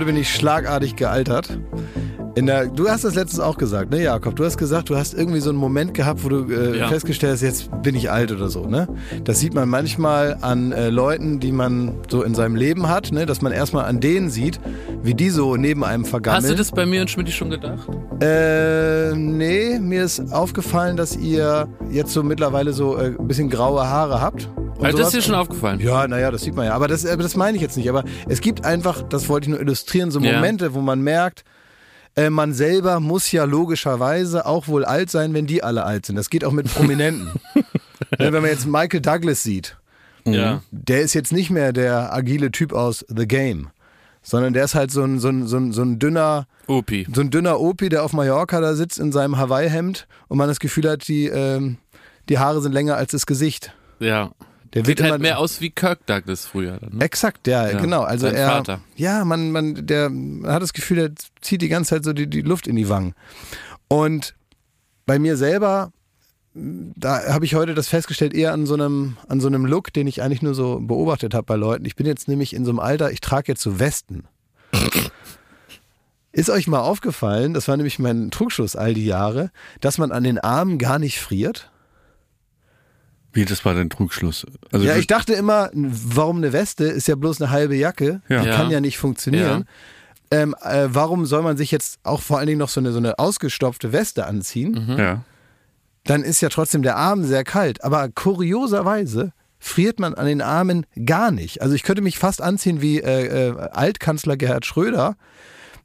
Heute bin ich schlagartig gealtert. In der, du hast das letztens auch gesagt, ne, Jakob? Du hast gesagt, du hast irgendwie so einen Moment gehabt, wo du äh, Ja. festgestellt hast, jetzt bin ich alt oder so, ne? Das sieht man manchmal an äh, Leuten, die man so in seinem Leben hat, ne? Dass man erstmal an denen sieht, wie die so neben einem vergammeln. Hast du das bei mir und Schmidt schon gedacht? Äh, nee, mir ist aufgefallen, dass ihr jetzt so mittlerweile so äh, ein bisschen graue Haare habt. Und Also das ist dir schon aufgefallen? Ja, naja, das sieht man ja. Aber das, aber das meine ich jetzt nicht. Aber es gibt einfach, das wollte ich nur illustrieren, so Ja. Momente, wo man merkt, äh, man selber muss ja logischerweise auch wohl alt sein, wenn die alle alt sind. Das geht auch mit Prominenten. Ne, wenn man jetzt Michael Douglas sieht, Ja. der ist jetzt nicht mehr der agile Typ aus The Game, sondern der ist halt so ein, so ein, so ein, so ein dünner, Opi. so ein dünner Opi, der auf Mallorca da sitzt in seinem Hawaii-Hemd und man das Gefühl hat, die, ähm, die Haare sind länger als das Gesicht. Ja. Der Sieht wird immer, halt mehr aus wie Kirk Douglas früher. Ne? Exakt, ja, Ja, genau. Also er, Vater. ja, man, man, der man hat das Gefühl, der zieht die ganze Zeit so die, die Luft in die Wangen. Und bei mir selber, da habe ich heute das festgestellt, eher an so einem, an so einem Look, den ich eigentlich nur so beobachtet habe bei Leuten. Ich bin jetzt nämlich in so einem Alter, ich trage jetzt so Westen. Ist euch mal aufgefallen, das war nämlich mein Trugschluss all die Jahre, dass man an den Armen gar nicht friert? Wie, das war dein Trugschluss? Also Ja, ich dachte immer, warum eine Weste? Ist ja bloß eine halbe Jacke. Ja. Die Ja. kann ja nicht funktionieren. Ähm, äh, warum soll man sich jetzt auch vor allen Dingen noch so eine, so eine ausgestopfte Weste anziehen? Mhm. ja. Dann ist ja trotzdem der Arm sehr kalt. Aber kurioserweise friert man an den Armen gar nicht. Also ich könnte mich fast anziehen wie äh, äh, Altkanzler Gerhard Schröder.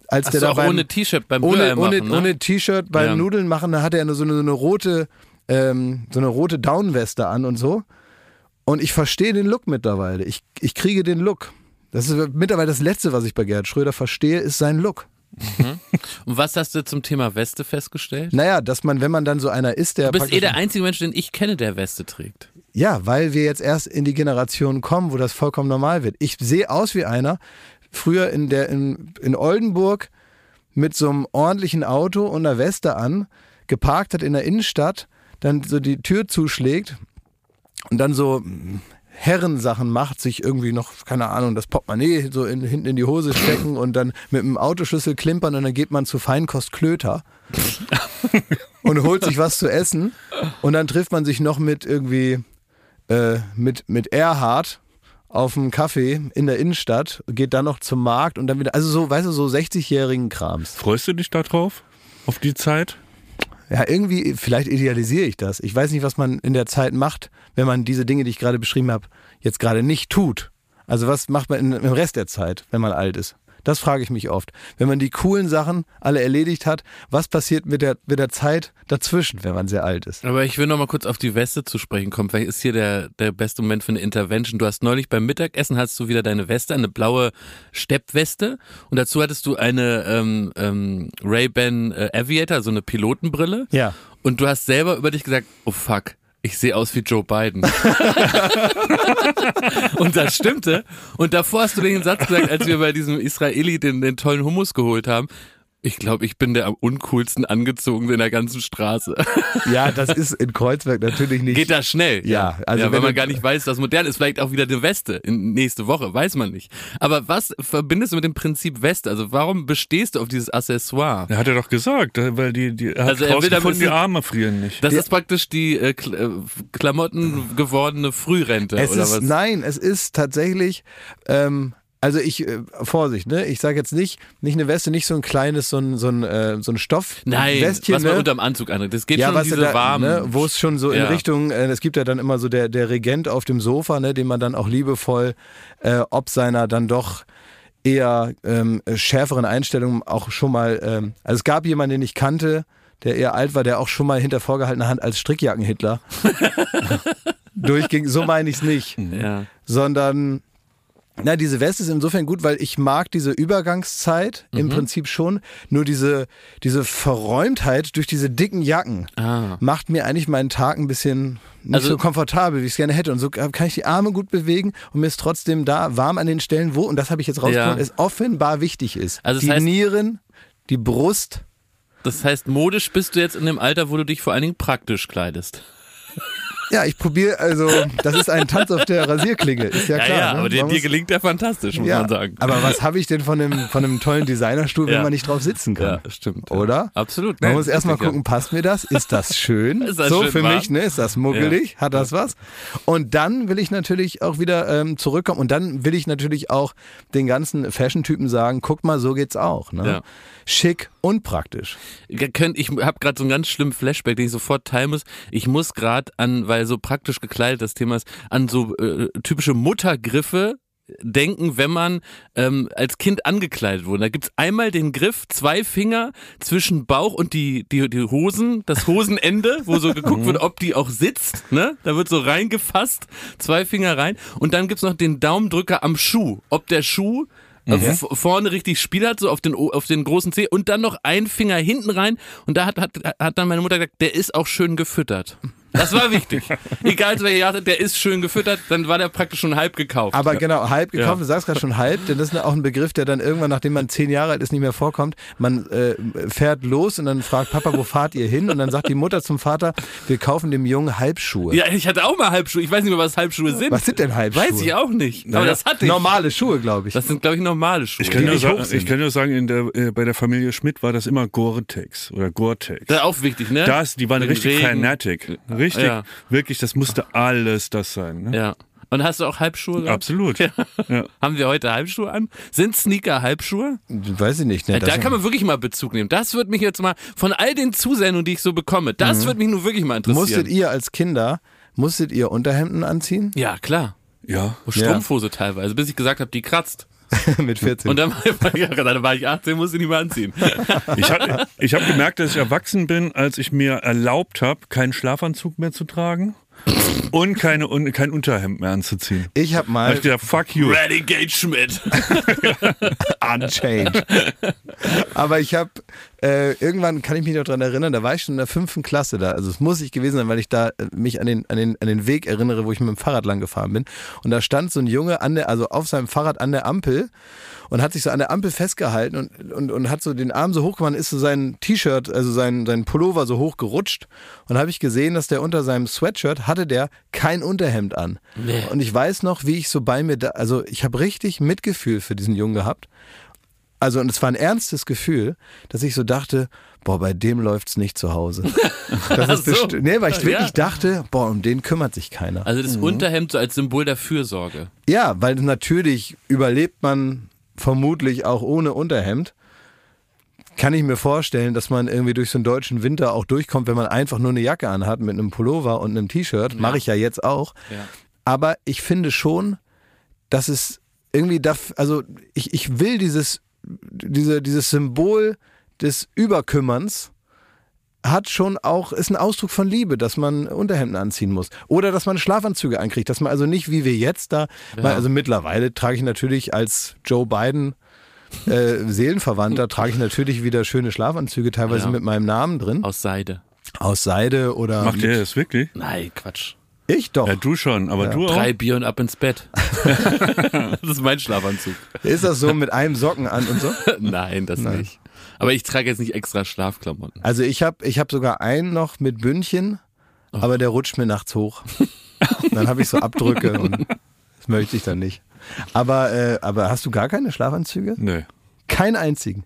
Als Ach der so, da auch beim, ohne T-Shirt beim ohne, Rührei ohne, machen, ne? ohne T-Shirt beim Ja. Nudeln machen, da hat er nur so eine, so eine rote, ähm, so eine rote Downweste an und so. Und ich verstehe den Look mittlerweile. Ich, ich kriege den Look. Das ist mittlerweile das Letzte, was ich bei Gerhard Schröder verstehe, ist sein Look. Und was hast du zum Thema Weste festgestellt? Naja, dass man, wenn man dann so einer ist, der. Du bist eh der einzige Mensch, den ich kenne, der Weste trägt. Ja, weil wir jetzt erst in die Generation kommen, wo das vollkommen normal wird. Ich sehe aus wie einer, früher in, der, in, in Oldenburg mit so einem ordentlichen Auto und einer Weste an, geparkt hat in der Innenstadt, dann so die Tür zuschlägt und dann so mm, Herrensachen macht, sich irgendwie noch, keine Ahnung, das Portemonnaie so in, hinten in die Hose stecken und dann mit dem Autoschlüssel klimpern und dann geht man zu Feinkost Klöter und holt sich was zu essen und dann trifft man sich noch mit irgendwie äh, mit, mit Erhard auf dem Kaffee in der Innenstadt, geht dann noch zum Markt und dann wieder, also so, weißt du, so 60-jährigen Krams. Freust du dich da drauf? Auf die Zeit? Ja, irgendwie, vielleicht idealisiere ich das. Ich weiß nicht, was man in der Zeit macht, wenn man diese Dinge, die ich gerade beschrieben habe, jetzt gerade nicht tut. Also was macht man im Rest der Zeit, wenn man alt ist? Das frage ich mich oft. Wenn man die coolen Sachen alle erledigt hat, was passiert mit der, mit der Zeit dazwischen, wenn man sehr alt ist? Aber ich will noch mal kurz auf die Weste zu sprechen kommen. Vielleicht ist hier der, der beste Moment für eine Intervention. Du hast neulich beim Mittagessen hast du wieder deine Weste, eine blaue Steppweste und dazu hattest du eine ähm, ähm, Ray-Ban äh, Aviator, so eine Pilotenbrille. Ja. Und du hast selber über dich gesagt, oh fuck, ich sehe aus wie Joe Biden. und das stimmte. Und davor hast du den Satz gesagt, als wir bei diesem Israeli den, den tollen Hummus geholt haben. Ich glaube, ich bin der am uncoolsten angezogen in der ganzen Straße. Ja, das ist in Kreuzberg natürlich nicht. Geht das schnell? Ja, also ja, wenn weil man gar nicht weiß, dass modern ist. Vielleicht auch wieder eine Weste in nächste Woche, weiß man nicht. Aber was verbindest du mit dem Prinzip Weste? Also warum bestehst du auf dieses Accessoire? Er hat er doch gesagt, weil die, die er Also er will damit die Arme frieren nicht. Das ist praktisch die äh, Kl äh, Klamotten gewordene Frührente Es oder ist, was? Nein, es ist tatsächlich, ähm, also ich, äh, Vorsicht, ne? Ich sage jetzt nicht, nicht eine Weste, nicht so ein kleines, so ein, so ein, äh, so ein Stoff. Nein, Westchen, was man ne? unterm Anzug anhat. Das geht ja, schon was diese da, warmen. ne, wo es schon so in Ja. Richtung, äh, es gibt ja dann immer so der, der Regent auf dem Sofa, ne, den man dann auch liebevoll, äh, ob seiner dann doch eher ähm, schärferen Einstellungen auch schon mal, ähm, also es gab jemanden, den ich kannte, der eher alt war, der auch schon mal hinter vorgehaltener Hand als Strickjacken-Hitler durchging. So meine ich es nicht ja. sondern na, diese Weste ist insofern gut, weil ich mag diese Übergangszeit im Prinzip schon. Nur diese, diese Verräumtheit durch diese dicken Jacken Ah. macht mir eigentlich meinen Tag ein bisschen nicht Also- so komfortabel, wie ich es gerne hätte. Und so kann ich die Arme gut bewegen und mir ist trotzdem da warm an den Stellen, wo, und das habe ich jetzt rausgefunden, Ja. es offenbar wichtig ist. Also die heißt- Nieren, die Brust. Das heißt, modisch bist du jetzt in dem Alter, wo du dich vor allen Dingen praktisch kleidest. Ja, ich probiere, also, das ist ein Tanz auf der Rasierklinge, ist ja Ja, klar. ja, ne? aber dir, dir gelingt der fantastisch, muss ja, man sagen. Aber was habe ich denn von einem, von einem tollen Designerstuhl, wenn man nicht drauf sitzen kann? Ja, stimmt. Oder? Absolut. Man Nee, muss erstmal gucken, passt mir das? Ist das schön? Ist das so schön für warm? mich, ne? Ist das muggelig? Hat das was? Und dann will ich natürlich auch wieder ähm, zurückkommen und dann will ich natürlich auch den ganzen Fashion-Typen sagen, guck mal, so geht's auch. Ne? Schick und praktisch. Ihr könnt- Ich habe gerade so einen ganz schlimmen Flashback, den ich sofort teilen muss. Ich muss gerade an, weil so praktisch gekleidet das Thema ist, an so äh, typische Muttergriffe denken, wenn man ähm, als Kind angekleidet wurde. Da gibt's einmal den Griff, zwei Finger zwischen Bauch und die, die, die Hosen, das Hosenende, wo so geguckt wird, ob die auch sitzt. Ne? Da wird so reingefasst, zwei Finger rein. Und dann gibt's noch den Daumendrücker am Schuh, ob der Schuh äh, v- vorne richtig Spiel hat, so auf den, auf den großen Zeh und dann noch ein Finger hinten rein und da hat, hat, hat dann meine Mutter gesagt, der ist auch schön gefüttert. Das war wichtig. Egal zu welcher Jahreszeit, der ist schön gefüttert, dann war der praktisch schon halb gekauft. Aber genau, halb gekauft, Ja. du sagst gerade schon halb, denn das ist auch ein Begriff, der dann irgendwann, nachdem man zehn Jahre alt ist, nicht mehr vorkommt. Man äh, fährt los und dann fragt Papa, wo fahrt ihr hin? Und dann sagt die Mutter zum Vater, wir kaufen dem Jungen Halbschuhe. ja, ich hatte auch mal Halbschuhe. Ich weiß nicht mehr, was Halbschuhe sind. Was sind denn Halbschuhe? Weiß ich auch nicht. Aber das hatte ich. Normale Schuhe, glaube ich. Das sind, glaube ich, normale Schuhe. Ich kann, nur sagen, ich kann nur sagen, in der, äh, bei der Familie Schmidt war das immer Gore-Tex oder Gore-Tex. das ist auch wichtig, ne? Das, die waren Im richtig Regen. fanatic. Richtig, Ja. wirklich, das musste alles das sein. Ne? Ja. Und hast du auch Halbschuhe gehabt? Absolut. Ja. Ja. Haben wir heute Halbschuhe an? Sind Sneaker Halbschuhe? Weiß ich nicht. Ne? da kann man wirklich mal Bezug nehmen. Das wird mich jetzt mal, von all den Zusendungen, die ich so bekomme, das wird mich nun wirklich mal interessieren. Musstet ihr als Kinder, musstet ihr Unterhemden anziehen? ja, klar. Ja. Strumpfhose teilweise, bis ich gesagt habe, die kratzt. Mit 14. Und dann war, ich, dann war ich 18, musste ich nicht mehr anziehen. Ich habe ich hab gemerkt, dass ich erwachsen bin, als ich mir erlaubt habe, keinen Schlafanzug mehr zu tragen und keine, und kein Unterhemd mehr anzuziehen. ich habe Da hab mal ich gedacht, fuck you. Renegade Schmidt. unchanged. Aber ich habe äh, irgendwann kann ich mich noch dran erinnern, da war ich schon in der fünften Klasse da. Also es muss ich gewesen sein, weil ich da äh, mich an den, an den, an den Weg erinnere, wo ich mit dem Fahrrad lang gefahren bin. Und da stand so ein Junge an der, also auf seinem Fahrrad an der Ampel und hat sich so an der Ampel festgehalten und, und, und hat so den Arm so hochgemacht, ist so sein T-Shirt, also sein, sein Pullover so hoch gerutscht. Und habe ich gesehen, dass der unter seinem Sweatshirt hatte der kein Unterhemd an. Nee. Und ich weiß noch, wie ich so bei mir da, also ich habe richtig Mitgefühl für diesen Jungen gehabt. Also, und es war ein ernstes Gefühl, dass ich so dachte, boah, bei dem läuft's nicht zu Hause. Das ist so. nee, weil ich Ja. wirklich dachte, boah, um den kümmert sich keiner. Also das Unterhemd so als Symbol der Fürsorge. Ja, weil natürlich überlebt man vermutlich auch ohne Unterhemd. Kann ich mir vorstellen, dass man irgendwie durch so einen deutschen Winter auch durchkommt, wenn man einfach nur eine Jacke anhat mit einem Pullover und einem T-Shirt. Mache ich ja jetzt auch. Ja. Aber ich finde schon, dass es irgendwie darf, also ich, ich will dieses, diese, dieses Symbol des Überkümmerns hat schon auch, ist ein Ausdruck von Liebe, dass man Unterhemden anziehen muss. Oder dass man Schlafanzüge ankriegt, dass man also nicht wie wir jetzt da, weil also mittlerweile trage ich natürlich als Joe Biden äh, Seelenverwandter, trage ich natürlich wieder schöne Schlafanzüge, teilweise Ja. mit meinem Namen drin, Aus Seide. aus Seide oder Macht ihr das wirklich? Nein, Quatsch. Ich doch. Ja, du schon, aber du auch. Drei Bier und ab ins Bett. das ist mein Schlafanzug. Ist das so mit einem Socken an und so? Nein, das nicht. Aber ich trage jetzt nicht extra Schlafklamotten. Also ich habe ich hab sogar einen noch mit Bündchen, aber der rutscht mir nachts hoch. dann habe ich so Abdrücke und das möchte ich dann nicht. Aber, äh, aber hast du gar keine Schlafanzüge? Nee. Keinen einzigen.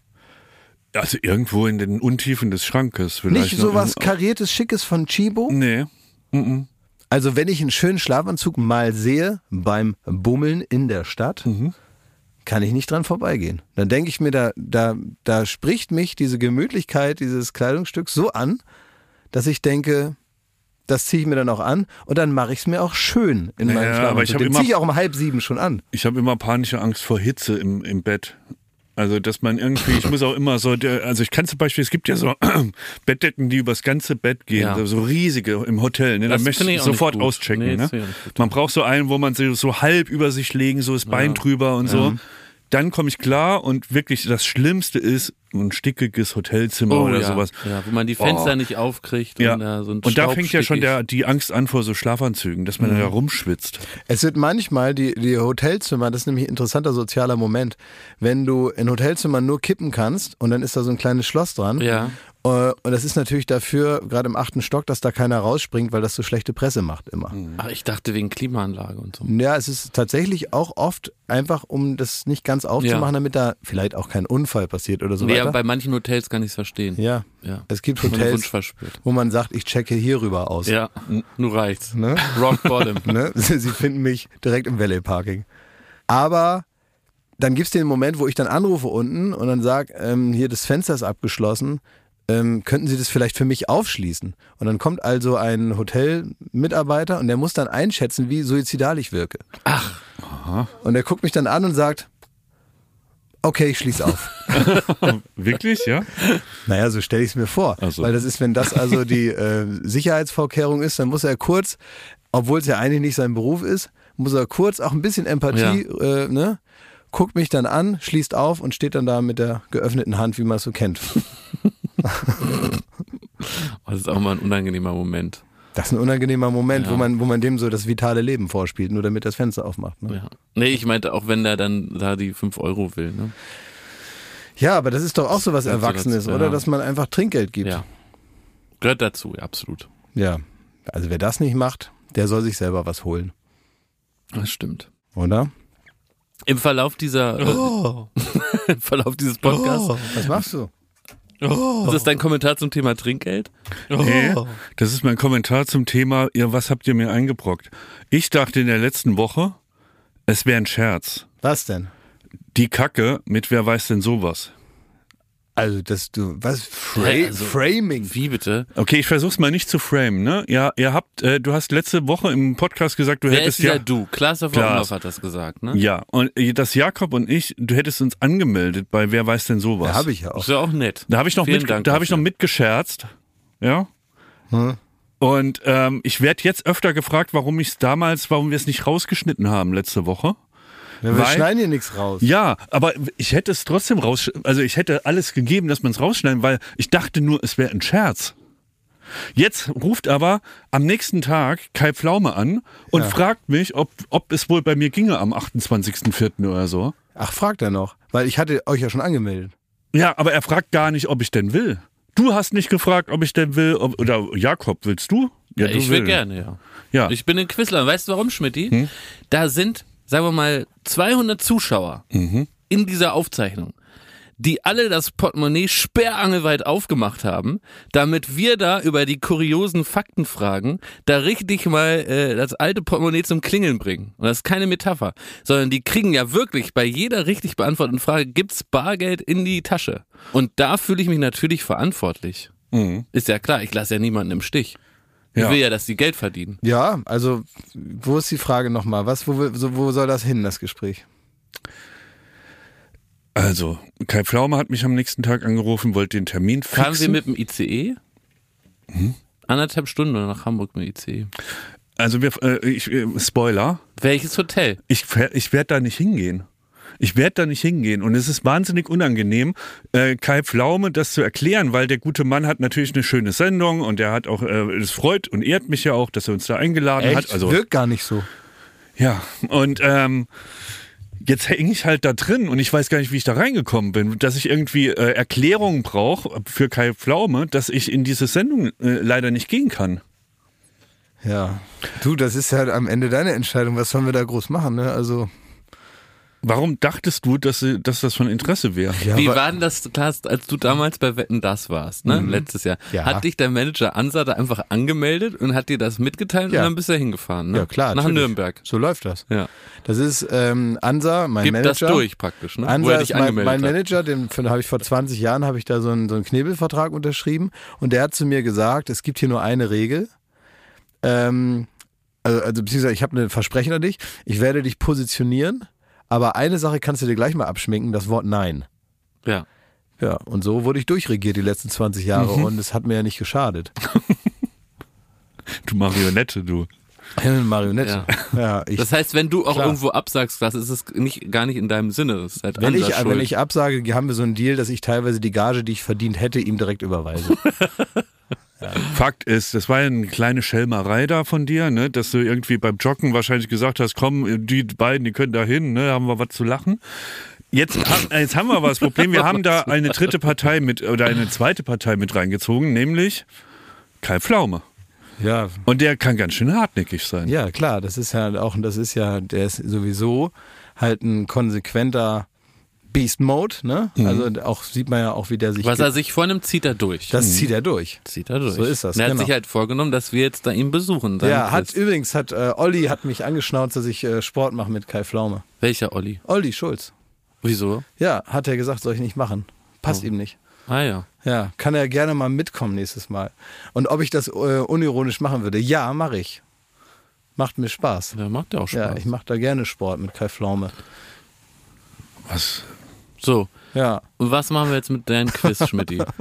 Also irgendwo in den Untiefen des Schrankes vielleicht. Nicht sowas kariertes, schickes von Chibo? Nee. Mhm. Also wenn ich einen schönen Schlafanzug mal sehe beim Bummeln in der Stadt, kann ich nicht dran vorbeigehen. Dann denke ich mir, da, da, da spricht mich diese Gemütlichkeit dieses Kleidungsstücks so an, dass ich denke, das ziehe ich mir dann auch an und dann mache ich es mir auch schön in Naja, meinem aber Schlafanzug. ich hab Den ziehe ich auch um halb sieben schon an. Ich habe immer panische Angst vor Hitze im, im Bett. Also, dass man irgendwie, ich muss auch immer so, also ich kann zum Beispiel, es gibt ja so Bettdecken, die übers ganze Bett gehen, Ja. so riesige im Hotel, ne? da möchte ich sofort auschecken. Nee, ne? Man braucht so einen, wo man so, so halb über sich legen, so das Bein drüber und so. Dann komme ich klar und wirklich das Schlimmste ist, ein stickiges Hotelzimmer Oh, oder ja. sowas. Ja, wo man die Fenster Oh. nicht aufkriegt Ja. und da so ein Und da fängt ja schon der, die Angst an vor so Schlafanzügen, dass man da rumschwitzt. Es wird manchmal die, die Hotelzimmer, das ist nämlich ein interessanter sozialer Moment, wenn du in Hotelzimmern nur kippen kannst und dann ist da so ein kleines Schloss dran. Ja. Äh, Und das ist natürlich dafür, gerade im achten Stock, dass da keiner rausspringt, weil das so schlechte Presse macht immer. Ach, ich dachte wegen Klimaanlage und so. Ja, es ist tatsächlich auch oft einfach, um das nicht ganz aufzumachen, Ja. damit da vielleicht auch kein Unfall passiert oder so nee, weiter. bei manchen Hotels kann ich es verstehen. Ja, Ja. es gibt Hotels, wo man sagt, ich checke hier rüber aus. Ja, nur reicht's. Ne? Rock bottom. Ne? Sie finden mich direkt im Valet Parking. Aber dann gibt es den Moment, wo ich dann anrufe unten und dann sage, ähm, hier das Fenster ist abgeschlossen, ähm, könnten Sie das vielleicht für mich aufschließen? Und dann kommt also ein Hotelmitarbeiter und der muss dann einschätzen, wie suizidal ich wirke. Ach. Und er guckt mich dann an und sagt, okay, ich schließe auf. Wirklich, ja? Naja, so stelle ich es mir vor. So. Weil das ist, wenn das also die äh, Sicherheitsvorkehrung ist, dann muss er kurz, obwohl es ja eigentlich nicht sein Beruf ist, muss er kurz auch ein bisschen Empathie, äh, ne? Guckt mich dann an, schließt auf und steht dann da mit der geöffneten Hand, wie man es so kennt. Oh, das ist auch mal ein unangenehmer Moment. Das ist ein unangenehmer Moment, Ja. wo, man, wo man dem so das vitale Leben vorspielt, nur damit das Fenster aufmacht. Ne? Ja. Nee, ich meinte auch, wenn der dann da die 5 Euro will. Ne? Ja, aber das ist doch auch so was Erwachsenes, dazu, oder? ja. Dass man einfach Trinkgeld gibt. Ja. Gehört dazu, ja, absolut. ja. Also wer das nicht macht, der soll sich selber was holen, Das stimmt. oder? Im Verlauf dieser äh, im Verlauf dieses Podcasts, Was machst du? Ist das dein Kommentar zum Thema Trinkgeld? Nee, das ist mein Kommentar zum Thema, ja, was habt ihr mir eingebrockt? Ich dachte in der letzten Woche, es wäre ein Scherz. Was denn? Die Kacke mit wer weiß denn sowas. Also, dass du, was? Fra Hä, also- Framing. Wie bitte? Okay, ich versuch's mal nicht zu framen, ne? Ja, ihr habt, äh, du hast letzte Woche im Podcast gesagt, du Wer hättest ist ja. du? Klaas auf Klaas. Hat das gesagt, ne? Ja, und äh, das Jakob und ich, du hättest uns angemeldet bei wer weiß denn sowas. Ja, habe ich ja auch. Ist ja auch nett. Da habe ich noch Vielen mit, Dank da habe ich noch mitgescherzt. Ja. Hm. Und ähm, ich werde jetzt öfter gefragt, warum ich es damals, warum wir es nicht rausgeschnitten haben letzte Woche. Ja, wir Weil- schneiden hier nichts raus. Ja, aber ich hätte es trotzdem raus, also ich hätte alles gegeben, dass man es rausschneiden, weil ich dachte nur, es wäre ein Scherz. Jetzt ruft aber am nächsten Tag Kai Pflaume an und Ja. fragt mich, ob, ob es wohl bei mir ginge am 28.04. oder so. Ach, fragt er noch. Weil ich hatte euch ja schon angemeldet. Ja, aber er fragt gar nicht, ob ich denn will. Du hast nicht gefragt, ob ich denn will, ob, oder Jakob, willst du? Ja, du ich will will. gerne, ja. Ja, Ich bin in Quizland. Weißt du warum, Schmidti? Hm? Da sind, sagen wir mal, 200 Zuschauer Mhm. in dieser Aufzeichnung, die alle das Portemonnaie sperrangelweit aufgemacht haben, damit wir da über die kuriosen Faktenfragen da richtig mal äh, das alte Portemonnaie zum Klingeln bringen. Und das ist keine Metapher, sondern die kriegen ja wirklich bei jeder richtig beantworteten Frage, gibt's Bargeld in die Tasche? Und da fühle ich mich natürlich verantwortlich. Mhm. Ist ja klar, ich lasse ja niemanden im Stich. Ich Ja. will ja, dass die Geld verdienen. Ja, also, wo ist die Frage nochmal? Was, wo, wo soll das hin, das Gespräch? also Kai Pflaume hat mich am nächsten Tag angerufen, wollte den Termin fixen. Kamen wir mit dem ICE? Hm? Anderthalb Stunden nach Hamburg mit dem ICE. also wir, äh, ich, äh, Spoiler, Welches Hotel? ich, ich werde da nicht hingehen. Ich werde da nicht hingehen und es ist wahnsinnig unangenehm, äh, Kai Pflaume das zu erklären, weil der gute Mann hat natürlich eine schöne Sendung und er hat auch, äh, es freut und ehrt mich ja auch, dass er uns da eingeladen hat. Also Wirkt gar nicht so. ja und ähm, jetzt hänge ich halt da drin und ich weiß gar nicht, wie ich da reingekommen bin, dass ich irgendwie äh, Erklärungen brauche für Kai Pflaume, dass ich in diese Sendung äh, leider nicht gehen kann. Ja. Du, das ist ja am Ende deine Entscheidung. Was sollen wir da groß machen, ne? Also, Warum dachtest du, dass, sie- dass das von Interesse wäre? ja, Wie wa- war denn das, Klaas, als du damals bei Wetten das warst, ne? Letztes Jahr? Ja. Hat dich der Manager Ansa da einfach angemeldet und hat dir das mitgeteilt Ja. und dann bist du hingefahren, ne? Ja, klar. Nach natürlich. Nürnberg. So läuft das. Ja. Das ist ähm, Ansa, mein Gib Manager. das durch praktisch, ne? Wo Ansa er ist dich mein, angemeldet mein. Manager, den habe ich vor 20 Jahren, habe ich da so einen, so einen Knebelvertrag unterschrieben und der hat zu mir gesagt, es gibt hier nur eine Regel. Ähm, also, also beziehungsweise ich habe ein Versprechen an dich, ich werde dich positionieren, aber eine Sache kannst du dir gleich mal abschminken, das Wort Nein. Ja. Ja, und so wurde ich durchregiert die letzten 20 Jahre und es hat mir ja nicht geschadet. Du Marionette, du. Eine Marionette. Ja. ich, Das heißt, wenn du auch Klar. irgendwo absagst, das ist es nicht, gar nicht in deinem Sinne. Halt wenn, ich, wenn ich absage, haben wir so einen Deal, dass ich teilweise die Gage, die ich verdient hätte, ihm direkt überweise. Fakt ist, das war ja eine kleine Schelmerei da von dir, ne, dass du irgendwie beim Joggen wahrscheinlich gesagt hast, komm, die beiden, die können da hin, ne, haben wir was zu lachen. Jetzt, haben- jetzt haben wir aber das Problem, wir haben da eine dritte Partei mit oder eine zweite Partei mit reingezogen, nämlich Kai Pflaume. ja, Und der kann ganz schön hartnäckig sein. ja, klar, das ist ja auch, das ist ja, der ist sowieso halt ein konsequenter Beast Mode, ne? Also auch sieht man ja auch, wie der sich. Was er sich vornimmt, zieht er durch. das zieht er durch. zieht er durch. So ist das, Und er hat genau. sich halt vorgenommen, dass wir jetzt da ihn besuchen. Ja, hat Quiz. übrigens hat äh, Olli hat mich angeschnauzt, dass ich äh, Sport mache mit Kai Pflaume. Welcher Olli? Olli Schulz. Wieso? Ja, hat er gesagt, soll ich nicht machen. Passt ihm nicht. Ah ja. Ja, kann er gerne mal mitkommen nächstes Mal. Und ob ich das äh, unironisch machen würde? Ja, mache ich. Macht mir Spaß. Der macht ja auch Spaß. Ja, ich mache da gerne Sport mit Kai Pflaume. Was? So, Ja, und was machen wir jetzt mit deinem Quiz, Schmidti?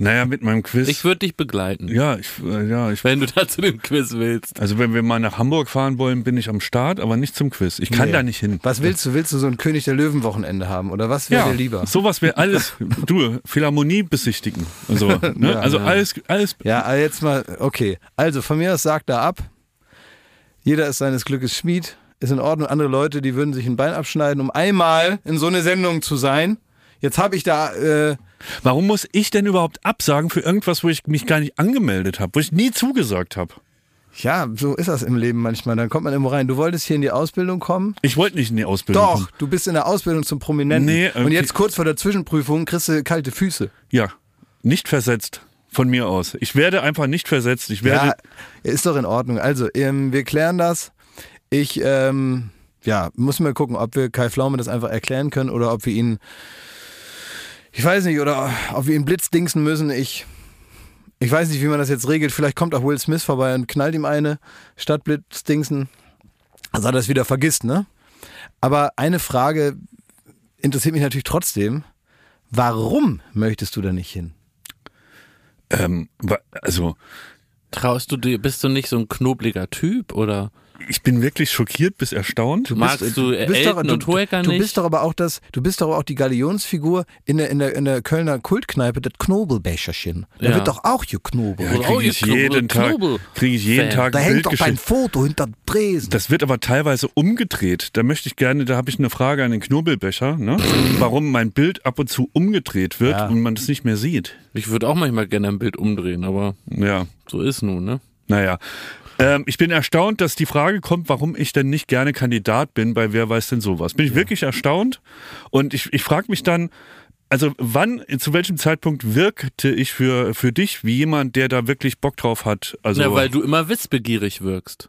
Naja, mit meinem Quiz. Ich würde dich begleiten, ja, ich, äh, ja, ich, wenn du da zu dem Quiz willst. also wenn wir mal nach Hamburg fahren wollen, bin ich am Start, aber nicht zum Quiz. Ich kann Nee. da nicht hin. was willst du? Willst du so ein König der Löwen Wochenende haben oder was wäre Ja, dir lieber? sowas wäre alles. Du, Philharmonie besichtigen. und So, ne? Ja, also ja. alles, alles. Ja, aber jetzt mal, okay. Also von mir aus sagt er ab. Jeder ist seines Glückes Schmied. Ist in Ordnung. Andere Leute, die würden sich ein Bein abschneiden, um einmal in so eine Sendung zu sein. Jetzt habe ich da, äh, Warum muss ich denn überhaupt absagen für irgendwas, wo ich mich gar nicht angemeldet habe, wo ich nie zugesagt habe? ja, so ist das im Leben manchmal. Dann kommt man irgendwo rein. Du wolltest hier in die Ausbildung kommen? Ich wollte nicht in die Ausbildung Doch, kommen. du bist in der Ausbildung zum Prominenten. Nee, Und okay. jetzt kurz vor der Zwischenprüfung kriegst du kalte Füße. Ja, nicht versetzt. Von mir aus. Ich werde einfach nicht versetzt. Ich werde. Ja, ist doch in Ordnung. Also, ähm, wir klären das. Ich, ähm, ja, muss mal gucken, ob wir Kai Pflaume das einfach erklären können oder ob wir ihn, ich weiß nicht, oder ob wir ihn blitzdingsen müssen. Ich, ich weiß nicht, wie man das jetzt regelt. Vielleicht kommt auch Will Smith vorbei und knallt ihm eine statt blitzdingsen. Also hat er es wieder vergisst, ne? Aber eine Frage interessiert mich natürlich trotzdem. Warum möchtest du da nicht hin? ähm, also, Traust du dir, bist du nicht so ein knobliger Typ oder ich bin wirklich schockiert bis erstaunt. magst du Elton und Hoeker du nicht? bist doch aber auch das, du bist doch auch die Galionsfigur in der, in der, in der Kölner Kultkneipe, das Knobelbecherchen. Da Ja. wird doch auch geknobelt. Ja, kriege ihr ich jeden Knobel- Tag, Knobel- kriege ich jeden Fan. Tag da ein hängt doch dein. Foto hinter dem Tresen. Das wird aber teilweise umgedreht. Da möchte ich gerne, da habe ich eine Frage an den Knobelbecher, ne? warum mein Bild ab und zu umgedreht wird Ja. und man das nicht mehr sieht. Ich würde auch manchmal gerne ein Bild umdrehen, aber Ja, so ist nun, ne? naja. Ähm, ich bin erstaunt, dass die Frage kommt, warum ich denn nicht gerne Kandidat bin bei Wer weiß denn sowas. Bin ich wirklich erstaunt? Und ich, ich frage mich dann, also wann, zu welchem Zeitpunkt wirkte ich für, für dich wie jemand, der da wirklich Bock drauf hat? Also, ja, weil du immer witzbegierig wirkst.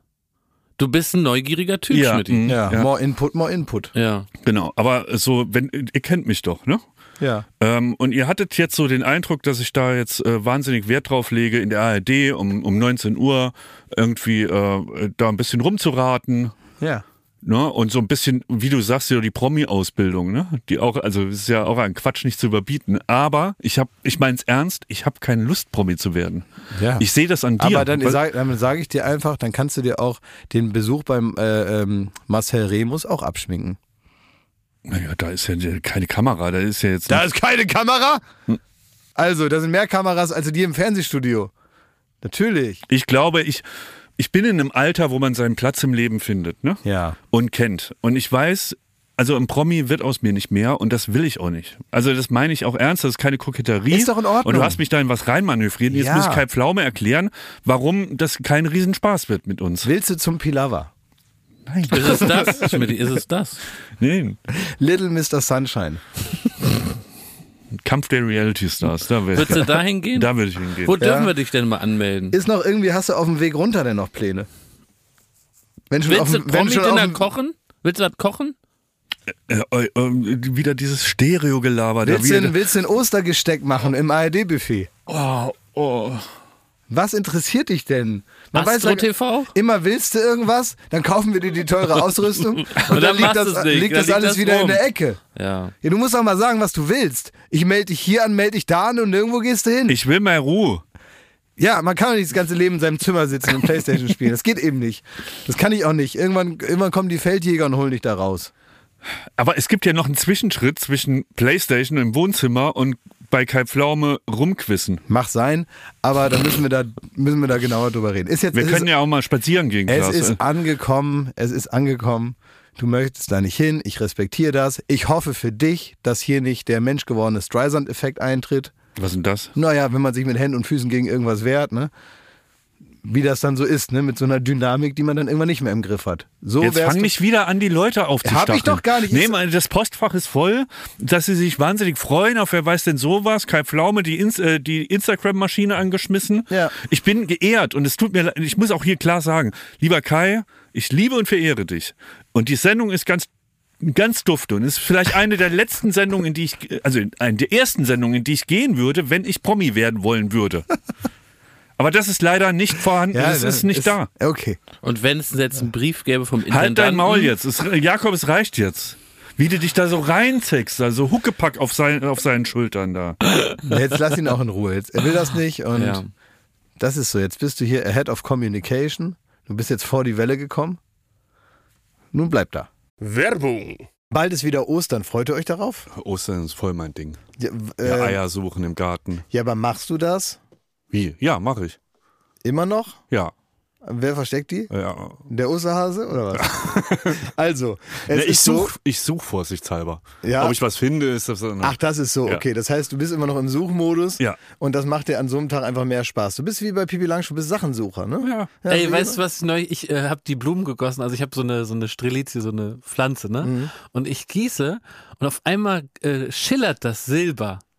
Du bist ein neugieriger Typ, Ja, Schmidti. mm. ja, Ja. more input, more input. Ja. genau. Aber so, wenn, ihr kennt mich doch, ne? Ja. Ähm, und ihr hattet jetzt so den Eindruck, dass ich da jetzt äh, wahnsinnig Wert drauf lege, in der ARD um, um 19 Uhr irgendwie äh, da ein bisschen rumzuraten. Ja. Ne? Und so ein bisschen, wie du sagst, ja, die Promi-Ausbildung, ne? Die auch, also ist ja auch ein Quatsch nicht zu überbieten. Aber ich hab, ich mein's ernst, ich habe keine Lust, Promi zu werden. Ja. Ich sehe das an dir. Aber dann sage sag ich dir einfach, dann kannst du dir auch den Besuch beim äh, ähm, Marcel Remus auch abschminken. Naja, da ist ja keine Kamera, da ist ja jetzt. Da ist keine Kamera? Also, da sind mehr Kameras als die im Fernsehstudio. Natürlich. ich glaube, ich, ich bin in einem Alter, wo man seinen Platz im Leben findet, ne? Ja. und kennt. Und ich weiß, also ein Promi wird aus mir nicht mehr und das will ich auch nicht. Also das meine ich auch ernst, das ist keine Koketterie. Ist doch in Ordnung. Und du hast mich da in was reinmanövriert. Jetzt Ja. muss ich Kai Pflaume erklären, warum das kein Riesenspaß wird mit uns. Willst du zum Pilava? Nein. Ist es das, Schmidti? Ist es das? Nee. Little Mr. Sunshine. Kampf der Reality Stars, da will Würdest du da hingehen? da würde ich hingehen. Wo dürfen wir dich denn mal anmelden? Ist noch irgendwie, hast du auf dem Weg runter denn noch Pläne? Wenn schon Willst du auf schon auf Promi-Dinner dem, kochen? Willst du was kochen? Äh, äh, äh, wieder dieses Stereo-Gelaber. willst, du wieder, willst du ein Ostergesteck machen im ARD-Buffet? oh, oh. Was interessiert dich denn? Man Astro ja- TV? Immer willst du irgendwas, dann kaufen wir dir die teure Ausrüstung und, dann, dann liegt das, liegt dann das liegt alles das wieder rum. in der Ecke. Ja. Ja, du musst auch mal sagen, was du willst. Ich melde dich hier an, melde dich da an und nirgendwo gehst du hin. Ich will mehr Ruhe. Ja, man kann doch nicht das ganze Leben in seinem Zimmer sitzen und Playstation spielen. Das geht eben nicht. Das kann ich auch nicht. Irgendwann, irgendwann kommen die Feldjäger und holen dich da raus. Aber es gibt ja noch einen Zwischenschritt zwischen Playstation im Wohnzimmer und bei Kai Pflaume rumquissen. Mach sein, aber da müssen wir da, müssen wir da genauer drüber reden. Ist jetzt, Wir können ist, ja auch mal spazieren gehen, es ist angekommen, es ist angekommen. Du möchtest da nicht hin, ich respektiere das. Ich hoffe für dich, dass hier nicht der menschgewordene Streisand-Effekt eintritt. Was ist denn das? Naja, wenn man sich mit Händen und Füßen gegen irgendwas wehrt, ne? Wie das dann so ist, ne? Mit so einer Dynamik, die man dann irgendwann nicht mehr im Griff hat. So Jetzt fang nicht wieder an, die Leute aufzustacheln. Hab ich doch gar nicht. Nee, man, das Postfach ist voll, dass sie sich wahnsinnig freuen auf wer weiß denn sowas. Kai Pflaume, die, Ins äh, die Instagram-Maschine angeschmissen. Ja. Ich bin geehrt und es tut mir leid, ich muss auch hier klar sagen, lieber Kai, ich liebe und verehre dich. Und die Sendung ist ganz ganz dufte und ist vielleicht eine der letzten Sendungen, in die ich, also eine der ersten Sendungen, in die ich gehen würde, wenn ich Promi werden wollen würde. Aber das ist leider nicht vorhanden, es das ist nicht da. Okay. Und wenn es jetzt einen Brief gäbe vom Intendanten. Halt dein Maul jetzt. Es, Jakob, es reicht jetzt. Wie du dich da so reinzeckst, also Huckepack auf, sein, auf seinen Schultern da. Jetzt lass ihn auch in Ruhe. Jetzt, er will das nicht und Ja. das ist so. Jetzt bist du hier ahead of communication. Du bist jetzt vor die Welle gekommen. Nun bleib da. Werbung. Bald ist wieder Ostern. Freut ihr euch darauf? Ostern ist voll mein Ding. Ja, w- Ja, äh, Eier suchen im Garten. ja, aber machst du das Wie? Ja, mache ich. immer noch? Ja. Wer versteckt die? ja. Der Osterhase oder was? also, es Ne, ich so. suche ich such vorsichtshalber. Ja. Ob ich was finde, ist das so. Ach, das ist so, Ja. okay. Das heißt, du bist immer noch im Suchmodus Ja. und das macht dir an so einem Tag einfach mehr Spaß. Du bist wie bei Pipi Langstrumpf, du bist Sachensucher, ne? Ja. Ey, so weißt du was neu? Ich äh, habe die Blumen gegossen. Also ich habe so eine so eine Strelizie, so eine Pflanze, ne? Mhm. Und ich gieße und auf einmal äh, schillert das Silber.